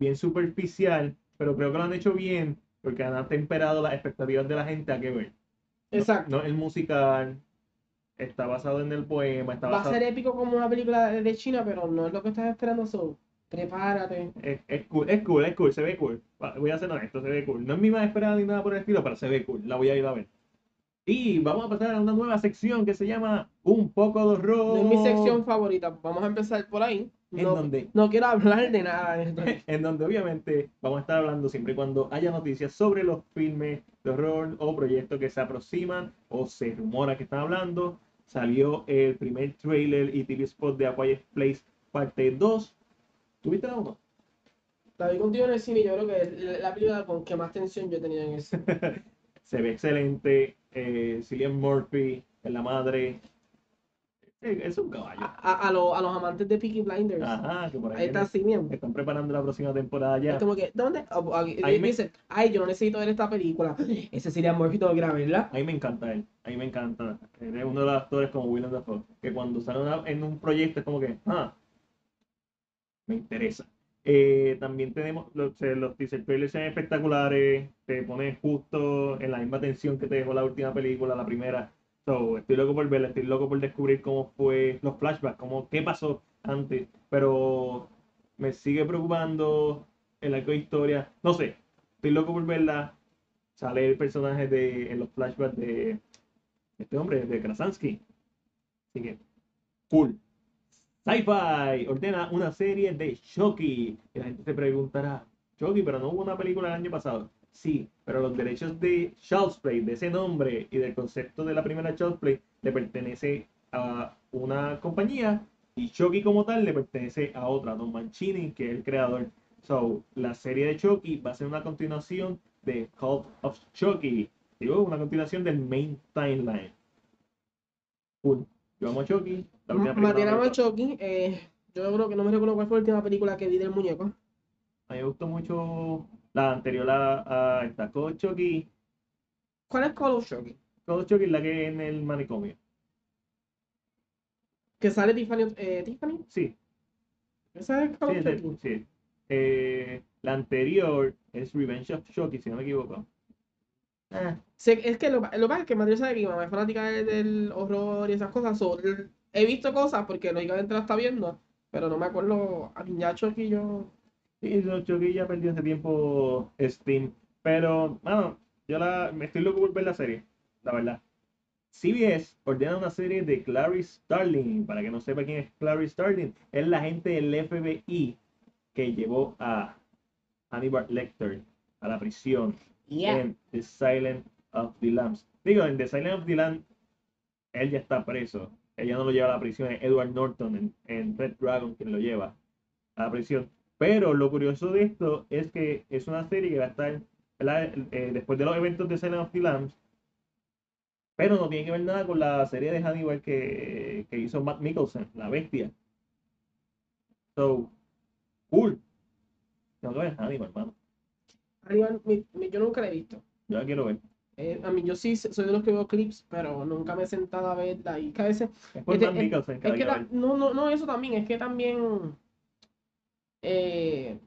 [SPEAKER 1] bien superficial, pero creo que lo han hecho bien porque han temperado las expectativas de la gente a que ver. No-
[SPEAKER 2] Exacto.
[SPEAKER 1] No, el musical está basado en el poema, está
[SPEAKER 2] Va a ser épico como una película de, China, pero no es lo que estás esperando, so, prepárate.
[SPEAKER 1] es, es cool, es cool, es cool, se ve cool. Voy a ser honesto, se ve cool. No es mi más esperada ni nada por el estilo, pero se ve cool. La voy a ir a ver. Y vamos a pasar a una nueva sección que se llama Un poco de horror.
[SPEAKER 2] Es mi sección favorita, vamos a empezar por ahí.
[SPEAKER 1] ¿En
[SPEAKER 2] No, no quiero hablar de nada *laughs*
[SPEAKER 1] en donde obviamente vamos a estar hablando siempre y cuando haya noticias sobre los filmes de horror o proyectos que se aproximan o se rumora que están hablando. Salió el primer trailer y TV spot de A Quiet Place parte 2 ¿Tuviste la 1?
[SPEAKER 2] La vi contigo en el cine yo creo que es la- la película con que más tensión yo he tenido en eso. *laughs*
[SPEAKER 1] Se ve excelente. Eh, Cillian Murphy es la madre. Es un caballo.
[SPEAKER 2] A, a- a los, a los amantes de Peaky Blinders.
[SPEAKER 1] Ajá, que por ahí
[SPEAKER 2] Ahí está
[SPEAKER 1] viene-
[SPEAKER 2] Simeon.
[SPEAKER 1] están preparando la próxima temporada ya.
[SPEAKER 2] Es como que, ¿dónde? O- y
[SPEAKER 1] Ahí me-
[SPEAKER 2] dicen, ay, yo no necesito ver esta película. Ese sería Murphy, tengo que ir a
[SPEAKER 1] mí me encanta él, a mí me encanta. Él es uno de los actores como Willem Dafoe, que cuando sale una- en un proyecto es como que, ah, me interesa. Eh, también tenemos los, los teaser trailers son espectaculares, te ponen justo en la misma tensión que te dejó la última película, la primera. So, estoy loco por verla, estoy loco por descubrir cómo fue los flashbacks, cómo, qué pasó antes, pero me sigue preocupando el arco de historia. No sé, estoy loco por verla. Sale el personaje de en los flashbacks de este hombre, de Krasansky. Así que, cool. Sci-Fi ordena una serie de Chucky. Y la gente se preguntará, Chucky, pero no hubo una película el año pasado. Sí, pero los derechos de Child's Play, de ese nombre y del concepto de la primera Child's Play, le pertenece a una compañía y Chucky como tal le pertenece a otra, Don Mancini, que es el creador. So, la serie de Chucky va a ser una continuación de Cult of Chucky. Digo, una continuación del main timeline. Cool. Yo amo a Chucky. La
[SPEAKER 2] Matías. Chucky, eh, yo creo que no me recuerdo cuál fue la última película que vi del muñeco.
[SPEAKER 1] A mí me gustó mucho la anterior a, a esta. Chucky.
[SPEAKER 2] ¿Cuál es of Chucky
[SPEAKER 1] es la que es en el manicomio.
[SPEAKER 2] Que sale Tiffany, eh, Tiffany,
[SPEAKER 1] Sí,
[SPEAKER 2] ¿esa es Call
[SPEAKER 1] sí,
[SPEAKER 2] of
[SPEAKER 1] sí. Eh, la anterior es Revenge of Chucky, si no me equivoco. Ah,
[SPEAKER 2] Sé- es que lo, que pasa es que Matías sabe que mi mamá es fanática de- del horror y esas cosas. so, he visto cosas porque lógicamente la está viendo, pero no me acuerdo. A ya Chucky yo.
[SPEAKER 1] Sí, no, Chucky ya perdió hace tiempo Steam. Pero, mano, yo la, me estoy loco por ver la serie, la verdad. CBS ordena una serie de Clarice Starling. Para que no sepa quién es Clarice Starling, es la agente del FBI que llevó a Hannibal Lecter a la prisión en The Silent of the Lambs. Digo, en The Silent of the Lambs, él ya está preso. Ella no lo lleva a la prisión, es Edward Norton en, en Red Dragon quien lo lleva a la prisión. Pero lo curioso de esto es que es una serie que va a estar. Eh, después de los eventos de Silent of the Lambs, pero no tiene que ver nada con la serie de Hannibal que, que hizo Matt Mikkelsen, La Bestia. So, cool. Tengo que ver Hannibal, hermano.
[SPEAKER 2] Hannibal, mi- mi- yo nunca la he visto.
[SPEAKER 1] Yo la quiero ver.
[SPEAKER 2] Eh, a mí yo sí soy de los que veo clips, pero nunca me he sentado a verla. Y que a veces.
[SPEAKER 1] Es por
[SPEAKER 2] Este,
[SPEAKER 1] Matt
[SPEAKER 2] es-
[SPEAKER 1] Mikkelsen que
[SPEAKER 2] Es
[SPEAKER 1] la
[SPEAKER 2] que
[SPEAKER 1] ver.
[SPEAKER 2] no, no, no, eso también, es que también eh,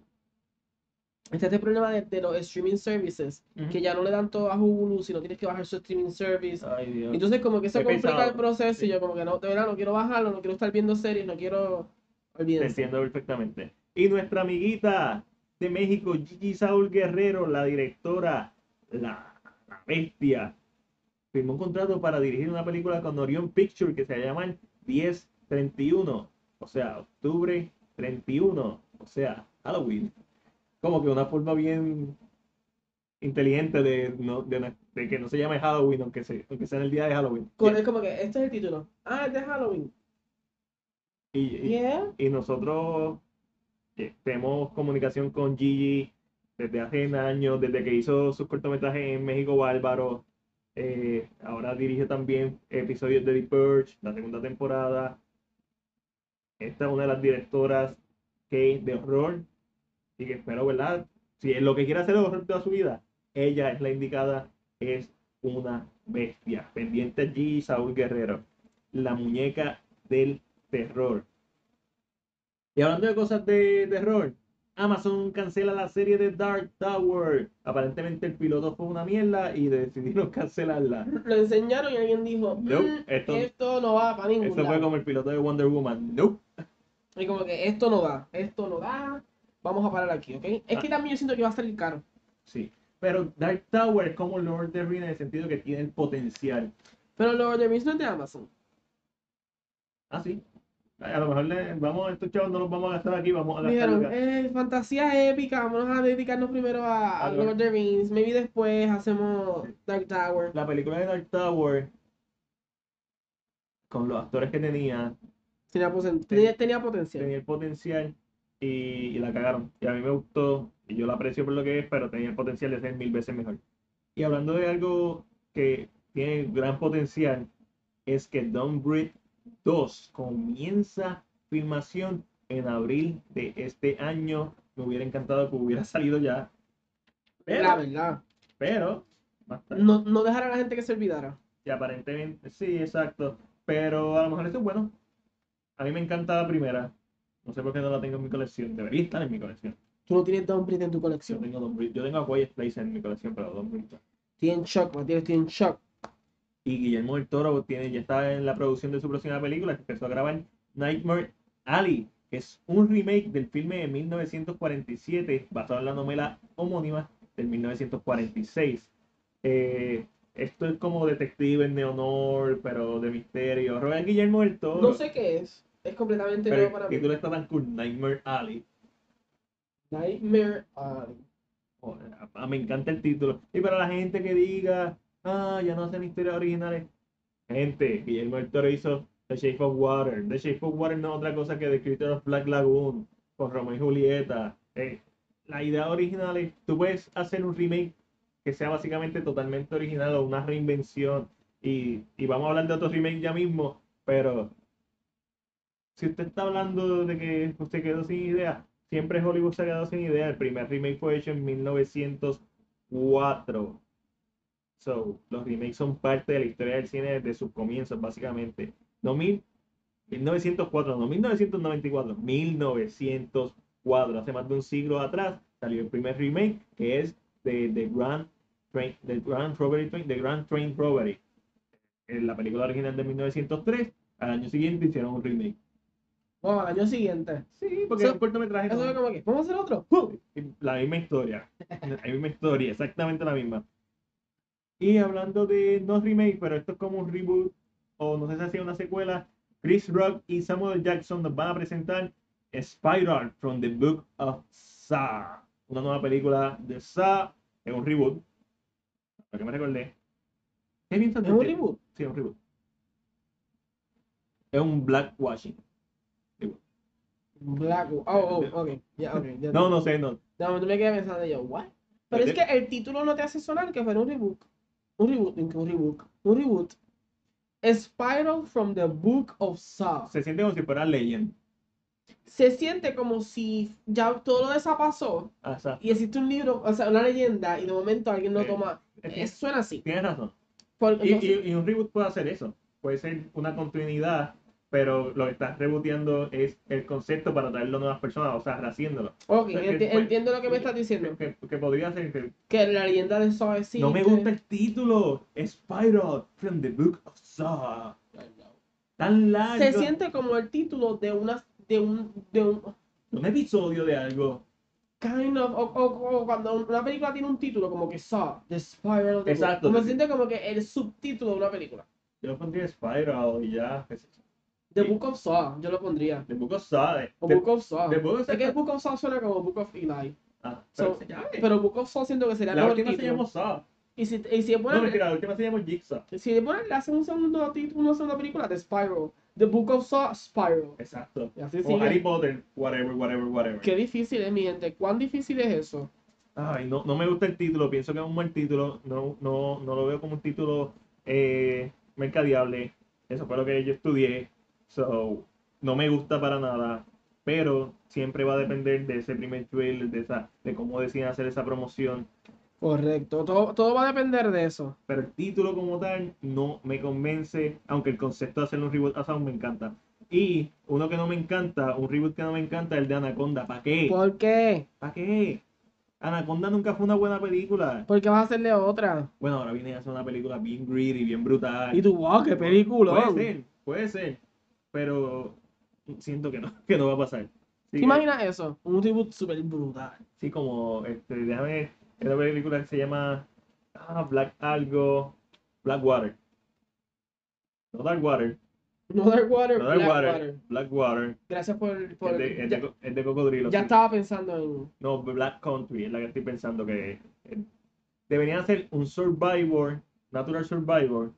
[SPEAKER 2] está este problema de, de los streaming services, que ya no le dan todo a Hulu, sino tienes que bajar su streaming service.
[SPEAKER 1] Ay, Dios.
[SPEAKER 2] Entonces como que eso
[SPEAKER 1] Es
[SPEAKER 2] complica el proceso y yo como que no, de verdad no quiero bajarlo, no quiero estar viendo series, no quiero...
[SPEAKER 1] Te
[SPEAKER 2] Olvídense.
[SPEAKER 1] entiendo perfectamente. Y nuestra amiguita de México, Gigi Saúl Guerrero, la directora, la, la bestia, firmó un contrato para dirigir una película con Orion Picture que se llama 1031, o sea, octubre 31, o sea, Halloween. Como que una forma bien inteligente de, no- de, que no se llame Halloween, aunque, se, aunque sea en el día de Halloween.
[SPEAKER 2] Con- Es como que este es el título. Ah, es de Halloween.
[SPEAKER 1] Y, y-
[SPEAKER 2] Yeah.
[SPEAKER 1] y nosotros tenemos comunicación con Gigi desde hace años, desde que hizo sus cortometrajes en México Bárbaro. Eh, ahora dirige también episodios de The Purge, la segunda temporada. Esta es una de las directoras que de horror y que espero, ¿verdad? Si es lo que quiere hacer es horror toda su vida, ella es la indicada, es una bestia. Pendiente allí, Saúl Guerrero, la muñeca del terror. Y hablando de cosas de terror, Amazon cancela la serie de Dark Tower. Aparentemente el piloto fue una mierda y decidieron *laughs* cancelarla.
[SPEAKER 2] Lo enseñaron y alguien dijo,
[SPEAKER 1] Nope,
[SPEAKER 2] "Mm,
[SPEAKER 1] esto-
[SPEAKER 2] esto, no va para ningún
[SPEAKER 1] fue
[SPEAKER 2] lado".
[SPEAKER 1] como el piloto de Wonder Woman. Nope.
[SPEAKER 2] Y como que esto no da, esto no da, vamos a parar aquí, ¿ok? Es
[SPEAKER 1] Ah.
[SPEAKER 2] que también yo siento que va a salir caro.
[SPEAKER 1] Sí. Pero Dark Tower es como Lord of the Rings en el sentido que tiene el potencial.
[SPEAKER 2] Pero Lord of the Rings no es de Amazon.
[SPEAKER 1] Ah, sí. A lo mejor le, vamos, estos chavos no los vamos a gastar aquí, vamos a gastarlos
[SPEAKER 2] Dijeron, eh, fantasía épica, vamos a dedicarnos primero a, a Lord- of the Rings, maybe después hacemos Dark Tower.
[SPEAKER 1] La película de Dark Tower, con los actores que tenía,
[SPEAKER 2] Tenía, tenía, tenía potencial.
[SPEAKER 1] tenía el potencial, y, y la cagaron. Y a mí me gustó, y yo la aprecio por lo que es, pero tenía el potencial de ser mil veces mejor. Y hablando de algo que tiene gran potencial, es que Don't Breathe 2 comienza filmación en abril de este año. Me hubiera encantado que hubiera *laughs* salido ya. Pero,
[SPEAKER 2] La verdad.
[SPEAKER 1] pero.
[SPEAKER 2] No, no dejar a la gente que se olvidara.
[SPEAKER 1] Y aparentemente, sí, exacto. Pero a lo mejor esto es bueno. A mí me encanta la primera. No sé por qué no la tengo en mi colección. Debería estar en mi colección.
[SPEAKER 2] Tú no tienes Don't Breathe en tu
[SPEAKER 1] Yo
[SPEAKER 2] colección.
[SPEAKER 1] tengo, Don't Breathe- yo tengo a Quiet Place en mi colección, pero Breathe no.
[SPEAKER 2] Tienen shock, Matías, tienen shock.
[SPEAKER 1] Y Guillermo del Toro tiene, ya está en la producción de su próxima película, que empezó a grabar Nightmare Alley, que es un remake del filme de 1947, basado en la novela homónima del 1946. Eh, esto es como detective de honor, pero de misterio. Robert Guillermo del Toro.
[SPEAKER 2] No sé qué es. Es completamente
[SPEAKER 1] pero
[SPEAKER 2] nuevo para
[SPEAKER 1] el
[SPEAKER 2] mí.
[SPEAKER 1] título está tan cool, Nightmare Alley.
[SPEAKER 2] Nightmare Alley.
[SPEAKER 1] A- me encanta el título. Y para la gente que diga, ah, ya no hacen historias originales. Gente, Guillermo del Toro hizo The Shape of Water. The Shape of Water no es otra cosa que The Creator of Black Lagoon, con Romeo y Julieta. Eh, la idea original es, tú puedes hacer un remake que sea básicamente totalmente original o una reinvención. Y, y vamos a hablar de otro remake ya mismo, pero si usted está hablando de que usted quedó sin idea, siempre Hollywood se ha quedado sin idea. El primer remake fue hecho en 1904. So, los remakes son parte de la historia del cine desde sus comienzos, básicamente. No mil- 1904, no 1994, 1904. Hace más de un siglo atrás salió el primer remake, que es de The Grand Train, The Grand Robbery Train, The Grand Train Robbery. La película original de 1903, al año siguiente hicieron un remake.
[SPEAKER 2] Wow, al año siguiente.
[SPEAKER 1] Sí, porque
[SPEAKER 2] So,
[SPEAKER 1] es un cortometraje.
[SPEAKER 2] Eso como que, vamos a hacer otro.
[SPEAKER 1] La misma historia. La misma historia, exactamente la misma. Y hablando de no remake, pero esto es como un reboot, o no sé si hacía una secuela, Chris Rock y Samuel Jackson nos van a presentar Spiral from the Book of Saw. Una nueva película de Saw, es un reboot. Para que me recordé. ¿Qué piensas de
[SPEAKER 2] Es un
[SPEAKER 1] este?
[SPEAKER 2] reboot.
[SPEAKER 1] Sí, es un reboot. Es un blackwashing.
[SPEAKER 2] Black. Oh, oh, ok. Ya, ok. ya- *laughs*
[SPEAKER 1] No, no sé, no.
[SPEAKER 2] No, tú me quedé pensando yo, ¿what? Pero es que el título no te hace sonar que fuera un reboot. Un reboot, un reboot, un reboot. Spiral from the Book of Saw.
[SPEAKER 1] Se siente como si fuera Legend.
[SPEAKER 2] Se siente como si ya todo lo de esa pasó
[SPEAKER 1] exacto.
[SPEAKER 2] y existe un libro, o sea, una leyenda y de momento alguien lo
[SPEAKER 1] Sí.
[SPEAKER 2] toma. Eh, suena así.
[SPEAKER 1] Tienes razón.
[SPEAKER 2] Por-
[SPEAKER 1] Y,
[SPEAKER 2] no
[SPEAKER 1] y- y un reboot puede hacer eso. Puede ser una continuidad, pero lo que estás rebooteando es el concepto para traerlo a nuevas personas, o sea, rehaciéndolo.
[SPEAKER 2] Ok,
[SPEAKER 1] que
[SPEAKER 2] enti-
[SPEAKER 1] fue-
[SPEAKER 2] entiendo lo que me estás diciendo.
[SPEAKER 1] Que, que podría ser que
[SPEAKER 2] Que la leyenda de Saw existe.
[SPEAKER 1] no me gusta el título. Spiral from the Book of Saw. Tan largo.
[SPEAKER 2] Se siente como el título de una de un de un
[SPEAKER 1] Un episodio de algo.
[SPEAKER 2] kind of o, o- o cuando una película tiene un título como que Saw, The Spiral of the Book.
[SPEAKER 1] Exacto,
[SPEAKER 2] Como
[SPEAKER 1] sí.
[SPEAKER 2] se siente como que el subtítulo de una película.
[SPEAKER 1] Yo pondría Spiral y ya. qué sé yo.
[SPEAKER 2] The. Book of Saw, yo lo pondría.
[SPEAKER 1] The Book of Saw. de-
[SPEAKER 2] O Book of Saw.
[SPEAKER 1] The Book of
[SPEAKER 2] Es que Book of Saw suena como Book of Eli.
[SPEAKER 1] Ah, pero,
[SPEAKER 2] So,
[SPEAKER 1] se llama-
[SPEAKER 2] Pero Book of Saw siento que sería
[SPEAKER 1] la
[SPEAKER 2] mejor
[SPEAKER 1] última se
[SPEAKER 2] título.
[SPEAKER 1] llamó Saw.
[SPEAKER 2] Y si, y si
[SPEAKER 1] No, mentira, la última se llamó Jigsaw.
[SPEAKER 2] si le ponen, le hacen un segundo título, una segunda película de Spiral. The Book of Saw, Spiral.
[SPEAKER 1] Exacto.
[SPEAKER 2] Y así
[SPEAKER 1] O
[SPEAKER 2] sigue.
[SPEAKER 1] Harry Potter, whatever, whatever, whatever.
[SPEAKER 2] Qué difícil es, mi gente. ¿Cuán difícil es eso?
[SPEAKER 1] Ay, no, no me gusta el título, pienso que es un mal título, no, no, no lo veo como un título eh, mercadeable, eso fue lo que yo estudié, so, no me gusta para nada, pero siempre va a depender de ese primer trailer, de, esa, de cómo deciden hacer esa promoción,
[SPEAKER 2] Correcto. Todo, todo va a depender de eso.
[SPEAKER 1] pero el título como tal no me convence, aunque el concepto de hacer un reboot a Sound me encanta. Y uno que no me encanta, un reboot que no me encanta, es el de Anaconda. ¿Para qué?
[SPEAKER 2] ¿Por qué?
[SPEAKER 1] ¿Para qué? Anaconda nunca fue una buena película.
[SPEAKER 2] Porque vas a hacerle otra.
[SPEAKER 1] Bueno, ahora viene a hacer una película bien greedy, bien brutal.
[SPEAKER 2] Y tú, wow, qué película.
[SPEAKER 1] Puede ser, puede ser. Pero siento que no, *laughs* que no va a pasar.
[SPEAKER 2] ¿Te imaginas eso? Un reboot súper brutal.
[SPEAKER 1] Sí, como, este, déjame es una película que se llama ah, Black Algo, Blackwater. No Darkwater,
[SPEAKER 2] No Dark Water,
[SPEAKER 1] no
[SPEAKER 2] Black Water.
[SPEAKER 1] Blackwater.
[SPEAKER 2] Gracias por... por-
[SPEAKER 1] Es de,
[SPEAKER 2] ya
[SPEAKER 1] de de cocodrilo.
[SPEAKER 2] ya
[SPEAKER 1] sí.
[SPEAKER 2] estaba pensando en...
[SPEAKER 1] No, Black Country es la que estoy pensando que eh, deberían hacer un Survivor, Natural Survivor,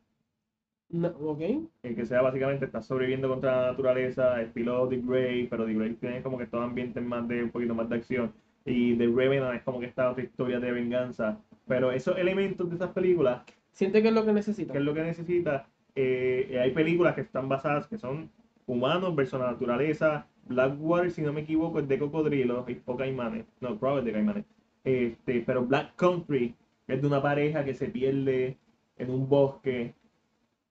[SPEAKER 2] No, ok.
[SPEAKER 1] El que sea básicamente está sobreviviendo contra la naturaleza, estilo The Grey, pero The Grey tiene como que todo ambiente más de un poquito más de acción. Y The Revenant es como que esta otra historia de venganza. Pero esos elementos de esas películas,
[SPEAKER 2] Siente que es lo que necesita.
[SPEAKER 1] que es lo que necesita, eh, hay películas que están basadas, que son humanos versus la naturaleza. Blackwater, si no me equivoco, es de cocodrilos y o caimanes. No, es de caimanes. Este, pero Black Country es de una pareja que se pierde en un bosque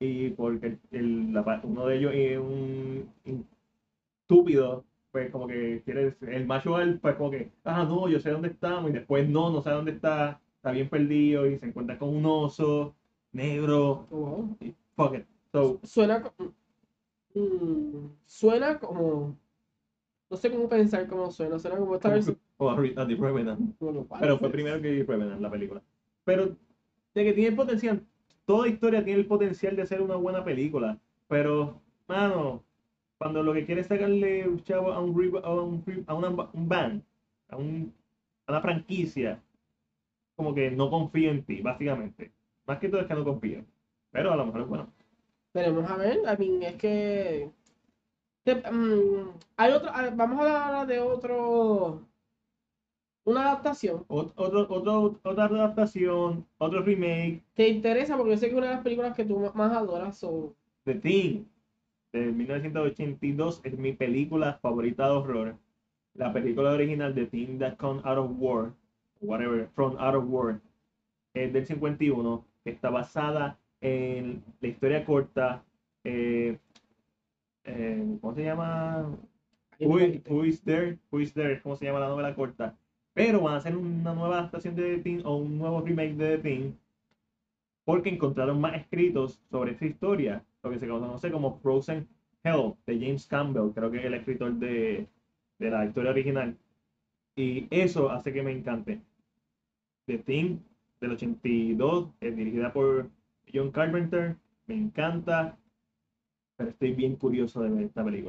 [SPEAKER 1] y porque el- la uno de ellos es un estúpido, pues como que quiere, el macho alfa, pues como que, ah, no, yo sé dónde estamos, y después no, no sabe dónde está, está bien perdido y se encuentra con un oso negro,
[SPEAKER 2] wow.
[SPEAKER 1] y fuck it. So,
[SPEAKER 2] Suena como. mm, suena como. No sé cómo pensar cómo suena. Suena como esta versión. *laughs*
[SPEAKER 1] como a Revenant. Pero fue primero que Revenant, la película. Pero de que tiene potencial, toda historia tiene el potencial de ser una buena película. Pero, mano, cuando lo que quiere es sacarle chavo a un, a un, a una, un band, a, un, una franquicia, como que no confío en ti, básicamente. Más que todo es que no confío. Pero a lo mejor es bueno.
[SPEAKER 2] Veremos a ver. I mean, es que. mm, hay otro. Vamos a hablar de otro. Una adaptación.
[SPEAKER 1] Ot- Otro, otro, otra adaptación, otro remake,
[SPEAKER 2] ¿Te interesa? Porque yo sé que una de las películas que tú más adoras. So,
[SPEAKER 1] The Thing, de 1982, es mi película favorita de horror. La película original The Thing That Come Out of War, whatever, From Out of War, es del 51, que está basada en la historia corta, eh, eh, ¿cómo se llama? Who is, Who is There? Who is There? ¿Cómo se llama la novela corta? Pero van a hacer una nueva adaptación de The Thing o un nuevo remake de The Thing porque encontraron más escritos sobre esta historia, lo que se conoce como Frozen Hell de James Campbell, creo que es el escritor de, de la historia original. Y eso hace que me encante. The Thing del 82, es dirigida por John Carpenter, me encanta, pero estoy bien curioso de ver esta película.